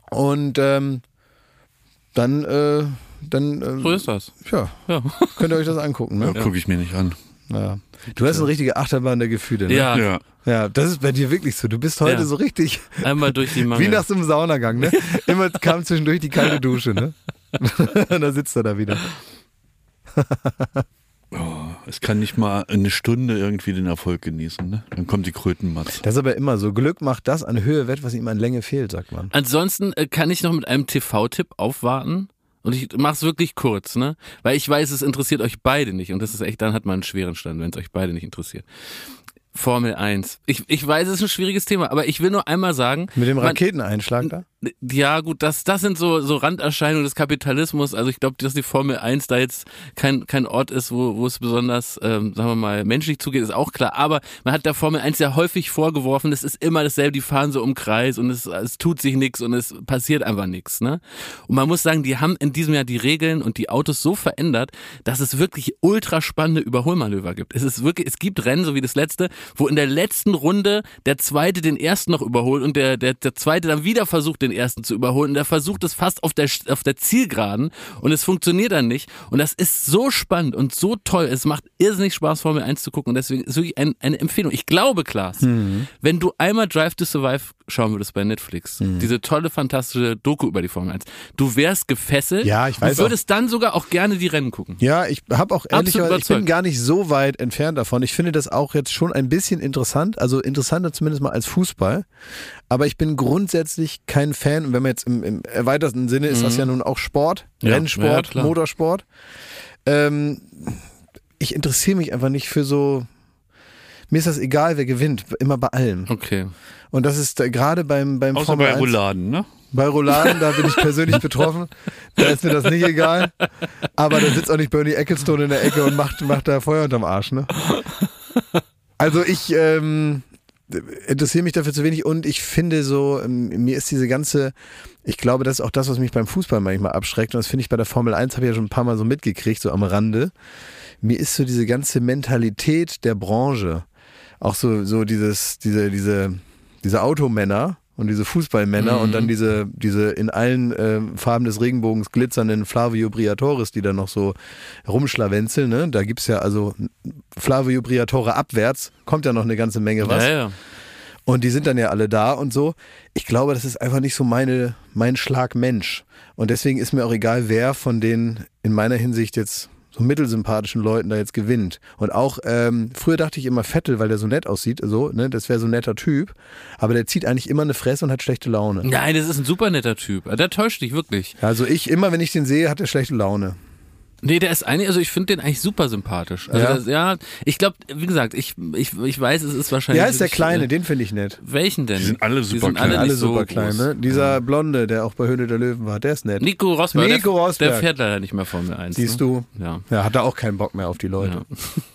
Und ähm, dann, äh, dann ähm, So ist das. ja, Ja. könnt ihr euch das angucken. Ne? ja, gucke ich mir nicht an. Ja. Du hast eine richtige Achterbahn der Gefühle. Ne? Ja, Ja. ja, das ist bei dir wirklich so. Du bist heute Ja. so richtig einmal durch die Mangel. wie nach so einem Saunagang. Ne? Immer kam zwischendurch die kalte Dusche. Ne? Und da sitzt er da wieder. Es kann nicht mal eine Stunde irgendwie den Erfolg genießen, ne? Dann kommt die Krötenmatz. Das ist aber immer so. Glück macht das an Höhe wett, was ihm an Länge fehlt, sagt man. Ansonsten äh, kann ich noch mit einem TV-Tipp aufwarten. Und ich mach's wirklich kurz, ne? Weil ich weiß, es interessiert euch beide nicht. Und das ist echt, dann hat man einen schweren Stand, wenn es euch beide nicht interessiert. Formel 1. Ich, ich weiß, es ist ein schwieriges Thema, aber ich will nur einmal sagen. Mit dem man- Raketeneinschlag da? Ja, gut, das, das sind so, so Randerscheinungen des Kapitalismus. Also ich glaube, dass die Formel 1 da jetzt kein, kein Ort ist, wo, wo es besonders, ähm, sagen wir mal, menschlich zugeht, ist auch klar. Aber man hat der Formel 1 ja häufig vorgeworfen, es ist immer dasselbe, die fahren so im Kreis und es, es tut sich nichts und es passiert einfach nichts. Ne? Und man muss sagen, die haben in diesem Jahr die Regeln und die Autos so verändert, dass es wirklich ultra spannende Überholmanöver gibt. Es ist wirklich, es gibt Rennen, so wie das letzte, wo in der letzten Runde der zweite den ersten noch überholt und der, der, der zweite dann wieder versucht, den ersten zu überholen. Und der versucht es fast auf der, auf der Zielgeraden und es funktioniert dann nicht. Und das ist so spannend und so toll. Es macht irrsinnig Spaß, Formel 1 zu gucken. Und deswegen ist wirklich ein, eine Empfehlung. Ich glaube, Klaas, wenn du einmal Drive to Survive schauen würdest bei Netflix, diese tolle, fantastische Doku über die Formel 1, du wärst gefesselt. Ja, ich weiß Du würdest dann sogar auch gerne die Rennen gucken. Ja, ich habe auch ehrlich, gesagt, ich bin gar nicht so weit entfernt davon. Ich finde das auch jetzt schon ein bisschen interessant, also interessanter zumindest mal als Fußball. Aber ich bin grundsätzlich kein Fan, und wenn man jetzt im, im erweiterten Sinne ist das ja nun auch Sport, Mhm. Ja, ja, Rennsport, klar. Motorsport. Ähm, ich interessiere mich einfach nicht für so. Mir ist das egal, wer gewinnt, immer bei allem. Okay. Und das ist äh, gerade beim, beim Außer Formel bei 1 Rouladen, ne? bei Rouladen, da bin ich persönlich betroffen. Da ist mir das nicht egal. Aber da sitzt auch nicht Bernie Ecclestone in der Ecke und macht, macht da Feuer unterm Arsch, ne? Also ich ähm, interessiere mich dafür zu wenig und ich finde so, ähm, mir ist diese ganze, ich glaube, das ist auch das, was mich beim Fußball manchmal abschreckt. Und das finde ich bei der Formel 1, habe ich ja schon ein paar Mal so mitgekriegt, so am Rande. Mir ist so diese ganze Mentalität der Branche, auch so, so dieses, diese, diese, diese Automänner und diese Fußballmänner und dann diese, diese in allen ähm, Farben des Regenbogens glitzernden Flavio Briatoris, die dann noch so rumschlawenzeln. Ne? Da gibt's ja also Flavio Briatore abwärts, kommt ja noch eine ganze Menge was. Ja, ja. Und die sind dann ja alle da und so. Ich glaube, das ist einfach nicht so meine, mein Schlag Mensch. Und deswegen ist mir auch egal, wer von den in meiner Hinsicht jetzt so mittelsympathischen Leuten da jetzt gewinnt. Und auch, ähm, früher dachte ich immer Vettel, weil der so nett aussieht, so, ne, das wäre so ein netter Typ. Aber der zieht eigentlich immer eine Fresse und hat schlechte Laune. Nein, das ist ein super netter Typ. Der täuscht dich wirklich. Also ich, immer wenn ich den sehe, hat er schlechte Laune. Nee, der ist eigentlich, also ich finde den eigentlich super sympathisch. Also Ja? Das, ja ich glaube, wie gesagt, ich, ich, ich weiß, es ist wahrscheinlich. Ja, ist der Kleine, äh, den finde ich nett. Welchen denn? Die sind alle super sind alle klein. Alle so super klein, groß. ne? Dieser Blonde, der auch bei Höhle der Löwen war, der ist nett. Nico Rosberg. Nico der, Rosberg. Der fährt leider nicht mehr Formel 1. Siehst ne? du? Ja. Ja, hat er auch keinen Bock mehr auf die Leute.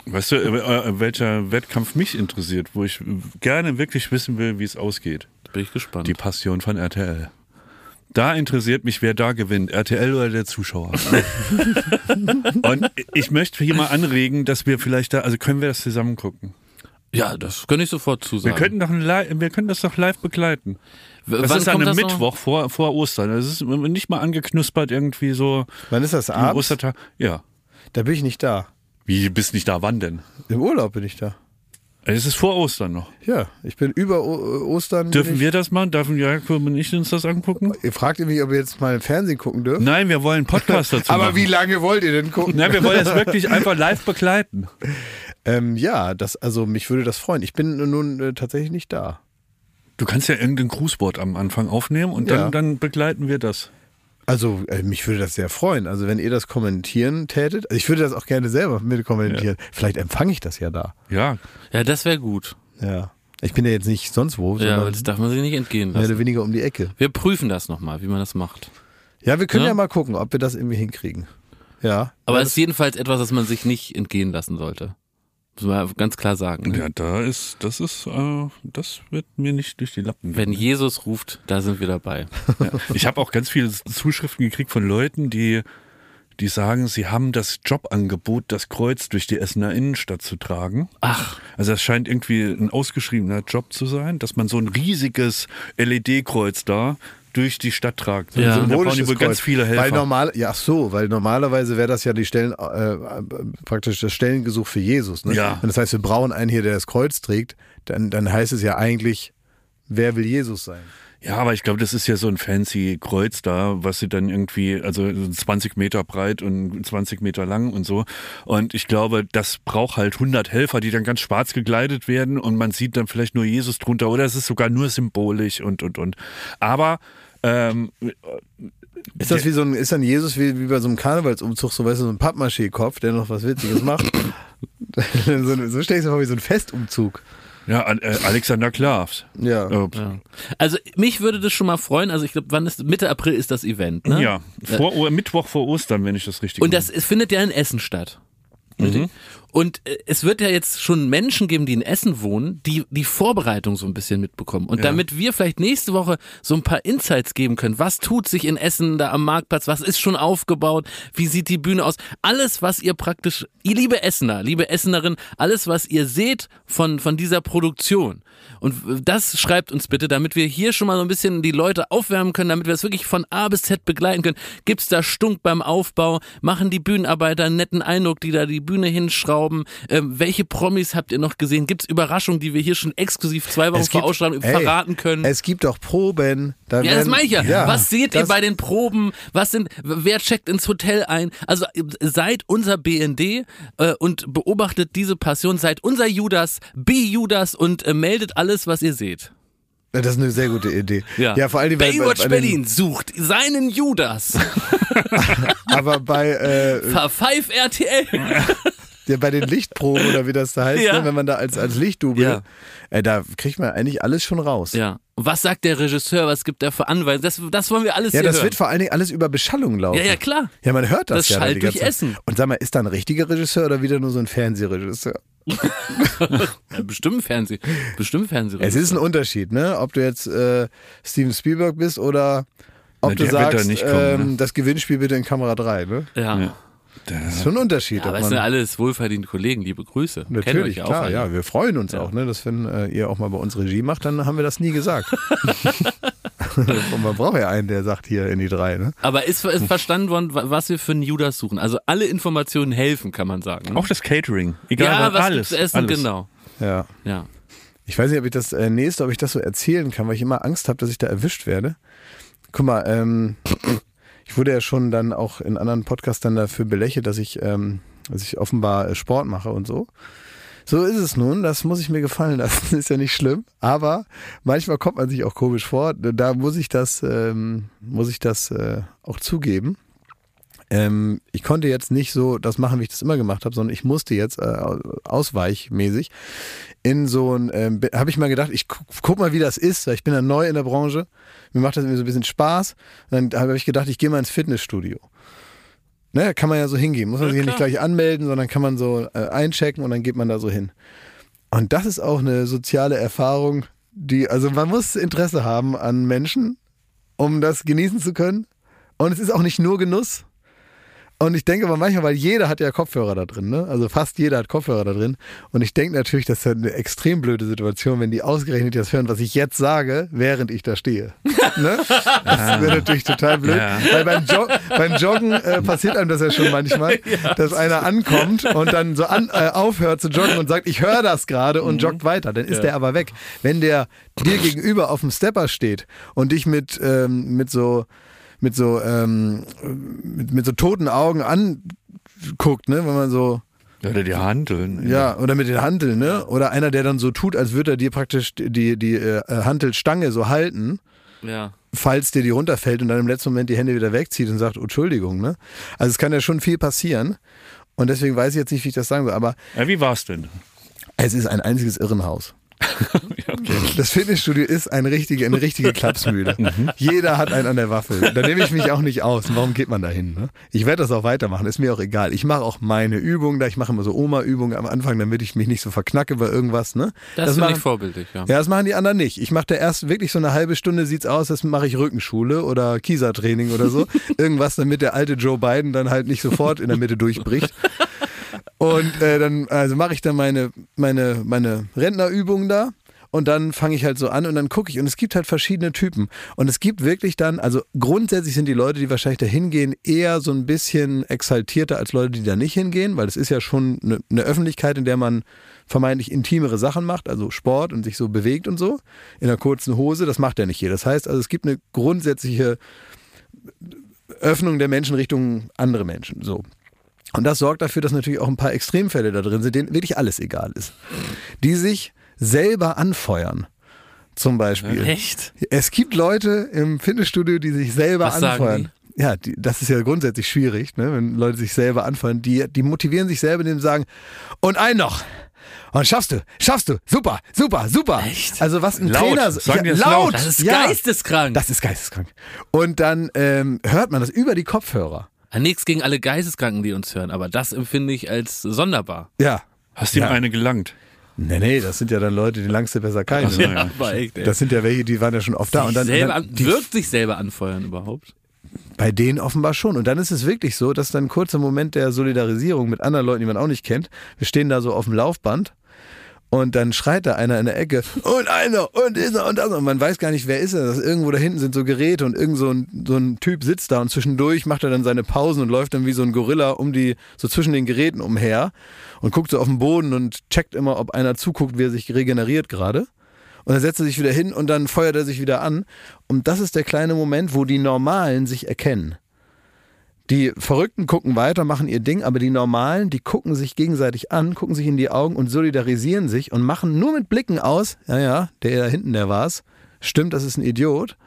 Weißt du, äh, äh, welcher Wettkampf mich interessiert, wo ich gerne wirklich wissen will, wie es ausgeht? Bin ich gespannt. Die Passion von RTL. Da interessiert mich, wer da gewinnt, RTL oder der Zuschauer. Und ich möchte hier mal anregen, dass wir vielleicht da, also können wir das zusammen gucken? ja, das kann ich sofort Wir zusagen. könnten doch ein wir können das doch live begleiten. W- Das wann ist an einem noch? Mittwoch vor, vor Ostern. Das ist nicht mal angeknuspert irgendwie so Wann ist das am abends? Ostertag. Ja. Da bin ich nicht da. Wie, du bist nicht da, wann denn? Im Urlaub bin ich da. Es ist vor Ostern noch. Ja, ich bin über o Ostern. bin Dürfen wir das machen? Dürfen Jakob und ich uns das angucken? Ihr fragt mich, ob ihr jetzt mal im Fernsehen gucken dürft. Nein, wir wollen einen Podcast dazu Aber machen. wie lange wollt ihr denn gucken? Nein, wir wollen das wirklich einfach live begleiten. Ähm, ja, das, also mich würde das freuen. Ich bin nun äh, tatsächlich nicht da. Du kannst ja irgendein Grußwort am Anfang aufnehmen und dann, Ja. dann begleiten wir das. Also äh, mich würde das sehr freuen. Also wenn ihr das kommentieren tätet, also ich würde das auch gerne selber mit kommentieren. Vielleicht empfange ich das ja da. Ja, Ja, das wäre gut. Ja. Ich bin ja jetzt nicht sonst wo, Ja, sondern das darf man sich nicht entgehen mehr oder lassen. weniger um die Ecke. Wir prüfen das nochmal, wie man das macht. Ja, wir können ja, Ja? mal gucken, ob wir das irgendwie hinkriegen. Ja. Aber ja, es ist jedenfalls etwas, das man sich nicht entgehen lassen sollte. Muss man ganz klar sagen. ne? ja, da ist, das ist, äh, das wird mir nicht durch die Lappen Wenn gehen. Jesus ruft, da sind wir dabei. Ich habe auch ganz viele Zuschriften gekriegt von Leuten, die, die sagen, sie haben das Jobangebot, das Kreuz durch die Essener Innenstadt zu tragen. Ach, Also das scheint irgendwie ein ausgeschriebener Job zu sein, dass man so ein riesiges LED-Kreuz da durch die Stadt tragt. Ja. Also, die symbolisches wohl ganz Kreuz. viele Helfer. Weil normal, ja, ach so, weil normalerweise wäre das ja die Stellen, äh, äh, praktisch das Stellengesuch für Jesus. Ne? Ja. Und das heißt, wir brauchen einen hier, der das Kreuz trägt. Dann, dann heißt es ja eigentlich, wer will Jesus sein? Ja, aber ich glaube, das ist ja so ein fancy Kreuz da, was sie dann irgendwie, also 20 Meter breit und 20 Meter lang und so. Und ich glaube, das braucht halt 100 Helfer, die dann ganz schwarz gekleidet werden und man sieht dann vielleicht nur Jesus drunter oder es ist sogar nur symbolisch und, und, und. Aber, ähm, Ist das wie so ein, ist dann Jesus wie, wie bei so einem Karnevalsumzug, so weißt du, so ein Pappmaché-Kopf, der noch was Witziges macht? so, so stell ich mir vor wie so ein Festumzug. Ja, äh, Alexander Klavs. Ja. Äh, Ja. Also mich würde das schon mal freuen. Also ich glaube, wann ist Mitte April ist das Event, ne? Ja, vor, O- Mittwoch vor Ostern, wenn ich das richtig Und das es findet ja in Essen statt. Richtig? Und äh, es wird ja jetzt schon Menschen geben, die in Essen wohnen, die die Vorbereitung so ein bisschen mitbekommen. Und damit wir vielleicht nächste Woche so ein paar Insights geben können, was tut sich in Essen da am Marktplatz, was ist schon aufgebaut, wie sieht die Bühne aus, alles, was ihr praktisch, ihr liebe Essener, liebe Essenerin, alles, was ihr seht von, von dieser Produktion. Und das schreibt uns bitte, damit wir hier schon mal so ein bisschen die Leute aufwärmen können, damit wir es wirklich von A bis Z begleiten können. Gibt's da Stunk beim Aufbau? Machen die Bühnenarbeiter einen netten Eindruck, die da die Bühne hinschrauben? Ähm, welche Promis habt ihr noch gesehen? Gibt's Überraschungen, die wir hier schon exklusiv zwei Wochen Es vor gibt- Ausstrahlung ey, verraten können? Es gibt doch Proben. Da ja, das werden- meine ich ja. ja Was seht ihr das- bei den Proben? Was sind, wer checkt ins Hotel ein? Also seid unser BND äh, und beobachtet diese Passion, seid unser Judas, be Judas und äh, meldet alles, was ihr seht. Das ist eine sehr gute Idee. ja vor allem bei, bei, Baywatch bei den, Berlin sucht seinen Judas. Aber bei, äh, Verpfeif RTL. ja, bei den Lichtproben oder wie das da heißt, Ja. ne, wenn man da als, als Lichtdubel, Ja. äh, da kriegt man eigentlich alles schon raus. Ja. Und was sagt der Regisseur? Was gibt er für Anweisungen? Das, das wollen wir alles Ja, hier das hören. wird vor allen Dingen alles über Beschallung laufen. ja, ja, klar. Ja, man hört das, Das ja. dann schallt durch Zeit. Essen. Und sag mal, ist da ein richtiger Regisseur oder wieder nur so ein Fernsehregisseur? Ja, bestimmt Fernseh. Bestimmt Fernseh. Es ist ein Unterschied, ne? Ob du jetzt äh, Steven Spielberg bist oder ob Na, du der wird da sagst, nicht kommen, ähm, ne? das Gewinnspiel bitte in Kamera 3, ne? Ja. Ja. Das ist schon ein Unterschied. Ja, aber es sind alles wohlverdiente Kollegen, liebe Grüße. Kennen natürlich, auch klar, alle. ja, wir freuen uns Ja. auch, ne? Dass wenn äh, ihr auch mal bei uns Regie macht, dann haben wir das nie gesagt. Und man braucht ja einen, der sagt hier in die drei, ne? Aber ist, ist verstanden worden, wa- was wir für einen Judas suchen? Also alle Informationen helfen, kann man sagen. Auch das Catering. Egal, ja, was alles. zu essen, alles. genau. Ja. Ja. Ich weiß nicht, ob ich das äh, nächste, ob ich das so erzählen kann, weil ich immer Angst habe, dass ich da erwischt werde. Guck mal, ähm, ich wurde ja schon dann auch in anderen Podcasts dann dafür belächelt, dass ich, ähm, dass ich offenbar äh, Sport mache und so. So ist es nun, das muss ich mir gefallen lassen, ist ja nicht schlimm. Aber manchmal kommt man sich auch komisch vor. Da muss ich das, ähm, muss ich das äh, auch zugeben. Ähm, ich konnte jetzt nicht so das machen, wie ich das immer gemacht habe, sondern ich musste jetzt äh, ausweichmäßig in so ein, ähm, habe ich mal gedacht, ich gu guck mal, wie das ist. Ich bin ja neu in der Branche. Mir macht das irgendwie so ein bisschen Spaß. Und dann habe ich gedacht, ich gehe mal ins Fitnessstudio. Ne, kann man ja so hingehen. Muss man sich ja nicht gleich anmelden, sondern kann man so äh, einchecken und dann geht man da so hin. Und das ist auch eine soziale Erfahrung, die, also man muss Interesse haben an Menschen, um das genießen zu können. Und es ist auch nicht nur Genuss. Und ich denke aber manchmal, weil jeder hat ja Kopfhörer da drin, ne? Also fast jeder hat Kopfhörer da drin. Und ich denke natürlich, das ist eine extrem blöde Situation, wenn die ausgerechnet das hören, was ich jetzt sage, während ich da stehe. ne? Das wäre natürlich total blöd. Ja. Weil beim, Jog beim Joggen äh, passiert einem das ja schon manchmal, dass einer ankommt und dann so an, äh, aufhört zu joggen und sagt, ich höre das gerade und joggt weiter. Dann ist der aber weg. Wenn der dir gegenüber auf dem Stepper steht und dich mit, ähm, mit so mit so ähm, mit, mit so toten Augen anguckt, ne, wenn man so Ja, Oder die Handeln. ja oder mit den Hanteln, ne, oder einer, der dann so tut, als würde er dir praktisch die die äh, Hantelstange so halten, Ja. falls dir die runterfällt und dann im letzten Moment die Hände wieder wegzieht und sagt, oh, Entschuldigung, ne? Also es kann ja schon viel passieren und deswegen weiß ich jetzt nicht, wie ich das sagen soll, aber Ja, wie war's denn? es ist ein einziges Irrenhaus. Das Fitnessstudio ist ein richtige, eine richtige Klapsmühle. Jeder hat einen an der Waffel. Da nehme ich mich auch nicht aus. Warum geht man da hin? Ne? Ich werde das auch weitermachen, ist mir auch egal. Ich mache auch meine Übungen da. Ich mache immer so Oma-Übungen am Anfang, damit ich mich nicht so verknacke bei irgendwas. Ne? Das, finde machen, ich vorbildlich, ja. ja, das machen die anderen nicht. Ich mache da erst wirklich so eine halbe Stunde, sieht's aus, das mache ich Rückenschule oder Kiesertraining oder so. Irgendwas, damit der alte Joe Biden dann halt nicht sofort in der Mitte durchbricht. Und äh, dann also mache ich dann meine, meine, meine Rentnerübungen da. Und dann fange ich halt so an und dann gucke ich. Und es gibt halt verschiedene Typen. Und es gibt wirklich dann, also grundsätzlich sind die Leute, die wahrscheinlich da hingehen, eher so ein bisschen exaltierter als Leute, die da nicht hingehen, weil es ist ja schon eine, eine Öffentlichkeit, in der man vermeintlich intimere Sachen macht, also Sport und sich so bewegt und so, in einer kurzen Hose. Das macht ja nicht jeder. Das heißt also, es gibt eine grundsätzliche Öffnung der Menschen Richtung andere Menschen. So. Und das sorgt dafür, dass natürlich auch ein paar Extremfälle da drin sind, denen wirklich alles egal ist. Die sich selber anfeuern. Zum Beispiel. Echt? Es gibt Leute im Fitnessstudio, die sich selber Was sagen anfeuern. Ja, die, das ist ja grundsätzlich schwierig, ne, wenn Leute sich selber anfeuern. Die, die motivieren sich selber, indem sie sagen, und ein noch. Und schaffst du, schaffst du, super, super, super. Echt? Also was ein Laut. Trainer Sagen ja, das laut. laut? Das ist ja. geisteskrank. Das ist geisteskrank. Und dann ähm, hört man das über die Kopfhörer. Ja, nichts gegen alle Geisteskranken, die uns hören, aber das empfinde ich als sonderbar. Ja. Hast ihm Ja. eine gelangt? Nee, nee, das sind ja dann Leute, die langste besser keine. Ach ne? ja. aber echt, ey. Das sind ja welche, die waren ja schon oft da. Und dann, selber und dann an, die, wirkt sich selber anfeuern überhaupt. bei denen offenbar schon. Und dann ist es wirklich so, dass dann ein kurzer Moment der Solidarisierung mit anderen Leuten, die man auch nicht kennt. Wir stehen da so auf dem Laufband und dann schreit da einer in der Ecke und einer und dieser und das und man weiß gar nicht, wer ist er. Das irgendwo da hinten sind so Geräte und irgend so ein, so ein Typ sitzt da und zwischendurch macht er dann seine Pausen und läuft dann wie so ein Gorilla um die so zwischen den Geräten umher und guckt so auf den Boden und checkt immer, ob einer zuguckt, wie er sich regeneriert gerade. Und dann setzt er sich wieder hin und dann feuert er sich wieder an. Und das ist der kleine Moment, wo die Normalen sich erkennen. Die Verrückten gucken weiter, machen ihr Ding, aber die Normalen, die gucken sich gegenseitig an, gucken sich in die Augen und solidarisieren sich und machen nur mit Blicken aus, ja, ja, der da hinten, der war's. Stimmt, das ist ein Idiot.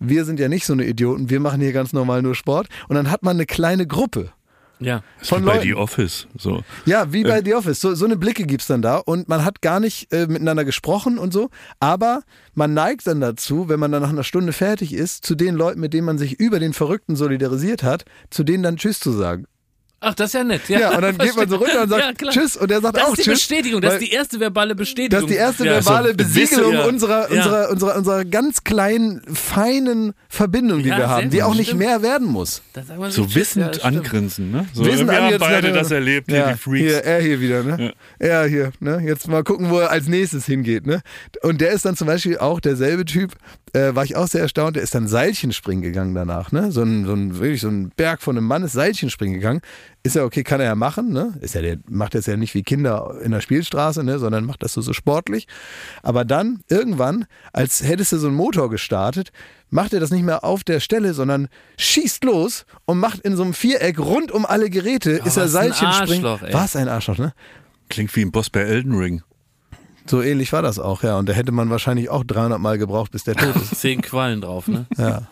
Wir sind ja nicht so eine Idioten, wir machen hier ganz normal nur Sport. Und dann hat man eine kleine Gruppe Ja. von Wie bei Leuten. The Office. So. Ja, wie bei The Office. So, so eine Blicke gibt's dann da und man hat gar nicht äh, miteinander gesprochen und so. Aber man neigt dann dazu, wenn man dann nach einer Stunde fertig ist, zu den Leuten, mit denen man sich über den Verrückten solidarisiert hat, zu denen dann Tschüss zu sagen. Ach, das ist ja nett. Ja, Ja, und dann geht man so runter und sagt Ja. Tschüss und er sagt Das auch ist die Tschüss. Bestätigung, das ist die erste verbale das Bestätigung. ist die erste ja, verbale so Besiegelung ja. unserer, unserer, unserer, unserer ganz kleinen, feinen Verbindung, die Ja, wir haben, die auch nicht stimmt. mehr werden muss. So Tschüss, wissend angrinsen, ne? So, Wissen wir haben beide er- das erlebt, hier, ja, die Freaks. Hier, er hier wieder, ne? Er hier, ne? Jetzt mal gucken, wo er als nächstes hingeht, ne? Und der ist dann zum Beispiel auch derselbe Typ, äh, war ich auch sehr erstaunt, der ist dann Seilchenspringen gegangen danach, ne? So ein, so ein, wirklich so ein Berg von einem Mann ist Seilchenspringen gegangen. Ist ja okay, kann er ja machen, ne? Ist ja, der macht das ja nicht wie Kinder in der Spielstraße, ne? Sondern macht das so, so sportlich. Aber dann, irgendwann, als hättest du so einen Motor gestartet, macht er das nicht mehr auf der Stelle, sondern schießt los und macht in so einem Viereck rund um alle Geräte, ist er Seilchenspringen. Was ein Arschloch, ne? Klingt wie ein Boss bei Elden Ring. So ähnlich war das auch, ja. Und da hätte man wahrscheinlich auch 300 Mal gebraucht, bis der tot ist. Zehn Quallen drauf, ne? Ja.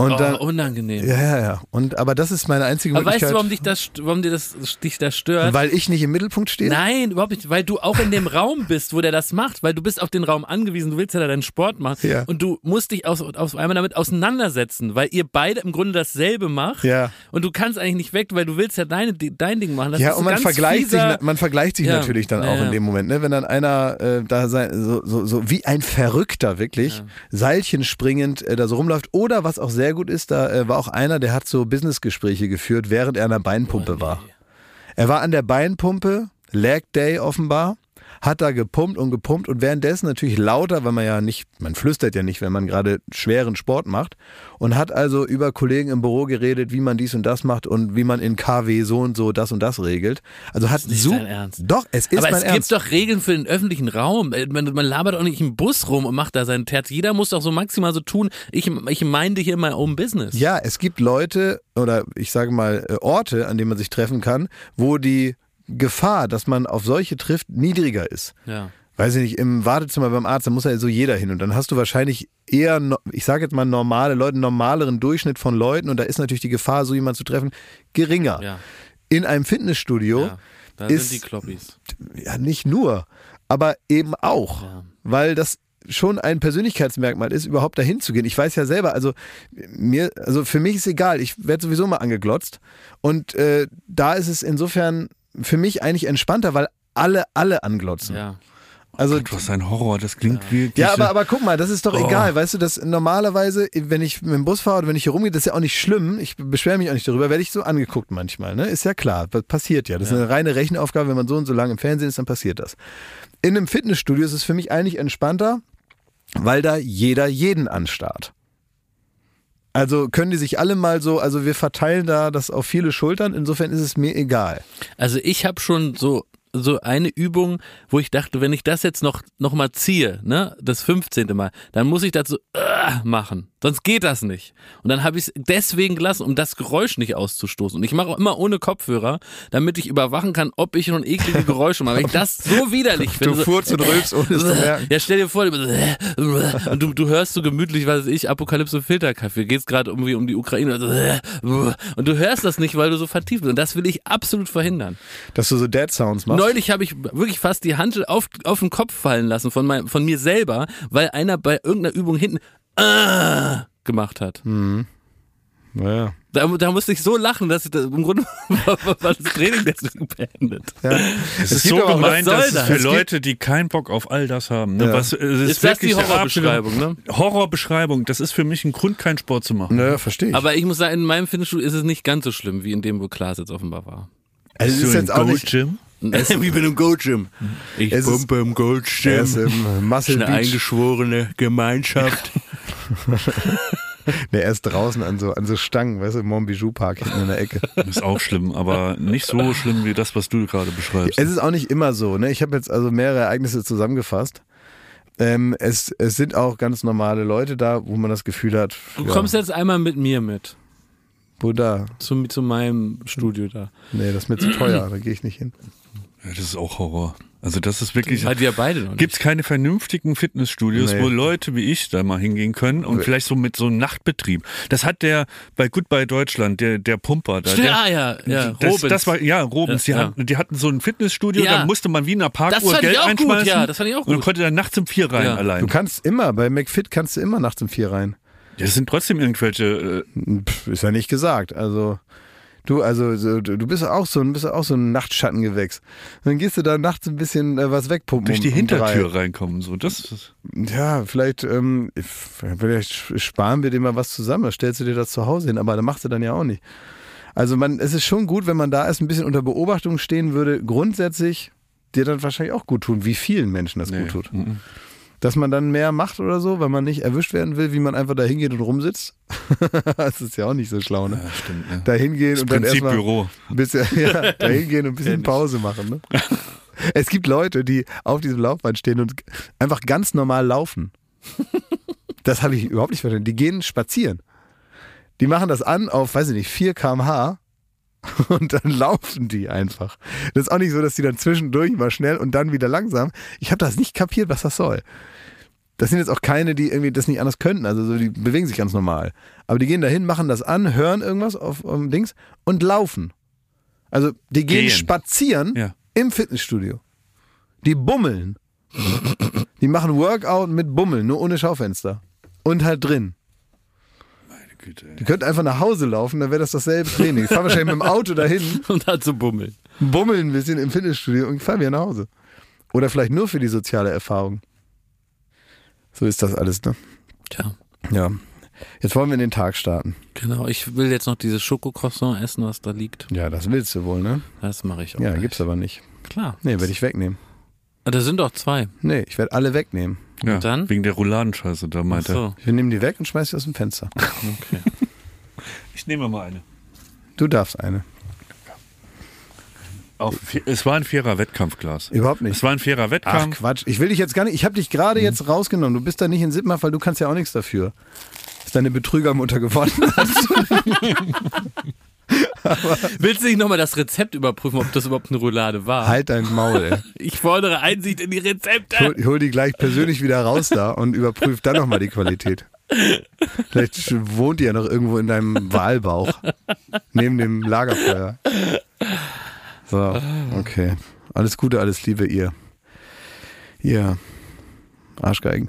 Und oh, dann, unangenehm. ja, ja, ja. Und, aber das ist meine einzige Aber weißt Möglichkeit. du, warum dich das, warum dir das, dich das stört? weil ich nicht im Mittelpunkt stehe? Nein, überhaupt nicht, weil du auch in dem Raum bist, wo der das macht, weil du bist auf den Raum angewiesen, du willst ja da deinen Sport machen Ja. und du musst dich aus, auf einmal damit auseinandersetzen, weil ihr beide im Grunde dasselbe macht Ja. und du kannst eigentlich nicht weg, weil du willst ja deine, dein Ding machen. Das ja, und man vergleicht, fieser, sich, man vergleicht sich Ja, natürlich dann ja, auch in ja. dem Moment, ne? wenn dann einer äh, da sein, so, so, so wie ein Verrückter wirklich, Seilchen springend äh, da so rumläuft. Oder was auch sehr gut ist, da äh, war auch einer, der hat so Businessgespräche geführt, während er an der Beinpumpe war. Er war an der Beinpumpe, Leg Day offenbar, hat da gepumpt und gepumpt und währenddessen natürlich lauter, weil man ja nicht, man flüstert ja nicht, wenn man gerade schweren Sport macht und hat also über Kollegen im Büro geredet, wie man dies und das macht und wie man in KW so und so das und das regelt. Also hat nicht so. Doch, es ist aber mein es Ernst. gibt doch Regeln für den öffentlichen Raum. Äh, Man, man labert auch nicht im Bus rum und macht da seinen Terz. Jeder muss doch so maximal so tun. Ich, ich meinde hier mein own Business. Ja, es gibt Leute oder ich sage mal äh, Orte, an denen man sich treffen kann, wo die Gefahr, dass man auf solche trifft, niedriger ist. Ja. weiß ich nicht, im Wartezimmer beim Arzt, da muss ja so jeder hin. Und dann hast du wahrscheinlich eher, ich sage jetzt mal normale Leute, einen normaleren Durchschnitt von Leuten. Und da ist natürlich die Gefahr, so jemanden zu treffen, geringer. Ja. In einem Fitnessstudio, ja. Da ist- sind die Kloppis. ja nicht nur, aber eben auch. Ja. Weil das schon ein Persönlichkeitsmerkmal ist, überhaupt dahin zu gehen. Ich weiß ja selber, also mir, also für mich ist egal, ich werde sowieso mal angeglotzt. Und äh, da ist es insofern für mich eigentlich entspannter, weil alle, alle anglotzen. Ja. Also Gott, was ein Horror, das klingt wie. Ja, diese- aber, aber guck mal, das ist doch Oh. egal. Weißt du, dass normalerweise, wenn ich mit dem Bus fahre oder wenn ich hier rumgehe, das ist ja auch nicht schlimm. Ich beschwere mich auch nicht darüber, werde ich so angeguckt manchmal. Ne? Ist ja klar, das passiert ja. Das ist eine reine Rechenaufgabe. Wenn man so und so lange im Fernsehen ist, dann passiert das. In einem Fitnessstudio ist es für mich eigentlich entspannter, weil da jeder jeden anstarrt. Also können die sich alle mal so, also wir verteilen da das auf viele Schultern, insofern ist es mir egal. Also ich habe schon so so eine Übung, wo ich dachte, wenn ich das jetzt noch noch mal ziehe, ne, das 15. Mal, dann muss ich so äh, machen. Sonst geht das nicht. Und dann habe ich es deswegen gelassen, um das Geräusch nicht auszustoßen. Und ich mache auch immer ohne Kopfhörer, damit ich überwachen kann, ob ich schon eklige Geräusche mache. Weil ich das so widerlich finde. Du furzt und rülpst, ohne es zu merken. Ja, stell dir vor, und du, du hörst so gemütlich, was weiß ich, Apokalypse Filterkaffee, geht's gerade irgendwie um die Ukraine. Und du hörst das nicht, weil du so vertieft bist. Und das will ich absolut verhindern. Dass du so Dead Sounds machst. Neulich habe ich wirklich fast die Hand auf, auf den Kopf fallen lassen von, mein, von mir selber, weil einer bei irgendeiner Übung hinten ah, gemacht hat. Naja. Da, da musste ich so lachen, dass ich das, im Grunde war, das Training deswegen beendet. Ja. Es ist gibt so gemeint, dass es das? für Es Leute, die keinen Bock auf all das haben. Ne? Ja. Was, es ist, Ist das die Horrorbeschreibung, ne? Horrorbeschreibung. Das ist für mich ein Grund, keinen Sport zu machen. Naja, verstehe ich. Aber ich muss sagen, in meinem Fitnessstudio ist es nicht ganz so schlimm, wie in dem, wo Klaas jetzt offenbar war. also es ist ein jetzt auch nicht. Go-Gym? wie bei einem Go-Gym. Ich Es ist- pumpe im Er Go-Gym. ist im Muscle Eine Beach. eingeschworene Gemeinschaft. Nee, er ist draußen an so, an so Stangen, weißt du, im Montbijou Park hinten in der Ecke. Ist auch schlimm, aber nicht so schlimm wie das, was du gerade beschreibst. Es ist auch nicht immer so. Ne? Ich habe jetzt also mehrere Ereignisse zusammengefasst. Ähm, es, es sind auch ganz normale Leute da, wo man das Gefühl hat, Du ja, kommst jetzt einmal mit mir mit. wo da? Zu, zu meinem Studio da. Nee, das ist mir zu teuer, da gehe ich nicht hin. Ja, das ist auch Horror. Also das ist wirklich. Hat ihr beide noch nicht. Gibt es keine vernünftigen Fitnessstudios, Nee. wo Leute wie ich da mal hingehen können und vielleicht so mit so einem Nachtbetrieb. Das hat der bei Goodbye Deutschland, der, der Pumper da. Stimmt, der, ah, ja, ja, das, Robins. das war ja Robins. Die, Ja, hatten, die hatten so ein Fitnessstudio, Ja. da musste man wie in einer Parkuhr Geld auch gut, einschmeißen. ja, das fand ich auch Und gut. konnte dann nachts um vier rein Ja. allein. Du kannst immer, bei McFit kannst du immer nachts um vier rein. Das sind trotzdem irgendwelche. Äh, Pff, ist ja nicht gesagt. Also du, also so, du bist auch so, ein- bist auch so ein Nachtschattengewächs. Dann gehst du da nachts ein bisschen äh, was wegpumpen. durch die um, um Hintertür drei. reinkommen. So, das ist, Ja, vielleicht, ähm, vielleicht sparen wir dir mal was zusammen. Da stellst du dir das zu Hause hin, aber da machst du dann ja auch nicht. Also man, es ist schon gut, wenn man da erst ein bisschen unter Beobachtung stehen würde. Grundsätzlich dir dann wahrscheinlich auch gut tun, wie vielen Menschen das gut tut. Mhm. Dass man dann mehr macht oder so, weil man nicht erwischt werden will, wie man einfach da hingeht und rumsitzt. das ist ja auch nicht so schlau, ne? Ja, stimmt. Ja. Da hingehen und dann erstmal Büro. ein bisschen, ja, da hingehen und ein bisschen Pause machen. Ne? Es gibt Leute, die auf diesem Laufband stehen und einfach ganz normal laufen. Das habe ich überhaupt nicht verstanden. Die gehen spazieren. Die machen das an auf, weiß ich nicht, 4 km/h und dann laufen die einfach. Das ist auch nicht so, dass die dann zwischendurch mal schnell und dann wieder langsam. Ich habe das nicht kapiert, was das soll. Das sind jetzt auch keine, die irgendwie das nicht anders könnten. Also so, die bewegen sich ganz normal. Aber die gehen dahin, machen das an, hören irgendwas auf, auf Dings und laufen. Also die gehen, Gehen. spazieren Ja. im Fitnessstudio. Die bummeln. die machen Workout mit Bummeln, nur ohne Schaufenster. Und halt drin. Güte, ey. Die könnten einfach nach Hause laufen, dann wäre das dasselbe Training. Die fahren wahrscheinlich mit dem Auto dahin, Und da zu bummeln. bummeln ein bisschen im Fitnessstudio und fahren wieder nach Hause. Oder vielleicht nur für die soziale Erfahrung. So ist das alles, ne? Tja, Ja. Jetzt wollen wir in den Tag starten. genau. Ich will jetzt noch dieses Schokocroissant essen, was da liegt. Ja, das willst du wohl, ne? Das mache ich auch. Ja, gleich. gibt's aber nicht. Klar. Nee, werde ich wegnehmen. Ah, Da sind doch zwei. Nee, ich werde alle wegnehmen. Ja, dann? Wegen der Rouladenscheiße, da Ach meinte er. so, Wir nehmen die weg und schmeißen sie aus dem Fenster. okay. Ich nehme mal eine. Du darfst eine. Auf, es war ein fairer Wettkampf, Glas. Überhaupt Es nicht. war ein fairer Ach Wettkampf. Quatsch. Ich will dich jetzt gar nicht. Ich habe dich gerade jetzt rausgenommen. Du bist da nicht in Sittmach, weil du kannst ja auch nichts dafür. Dass deine Betrügermutter gewonnen hat. Willst du nicht nochmal das Rezept überprüfen, ob das überhaupt eine Roulade war? halt dein Maul, ey. Ich fordere Einsicht in die Rezepte. Ich hol, ich hol die gleich persönlich wieder raus da und überprüf dann nochmal die Qualität. Vielleicht wohnt die ja noch irgendwo in deinem Wahlbauch. Neben dem Lagerfeuer. So, okay. Alles Gute, alles Liebe, ihr. Ihr Arschgeigen.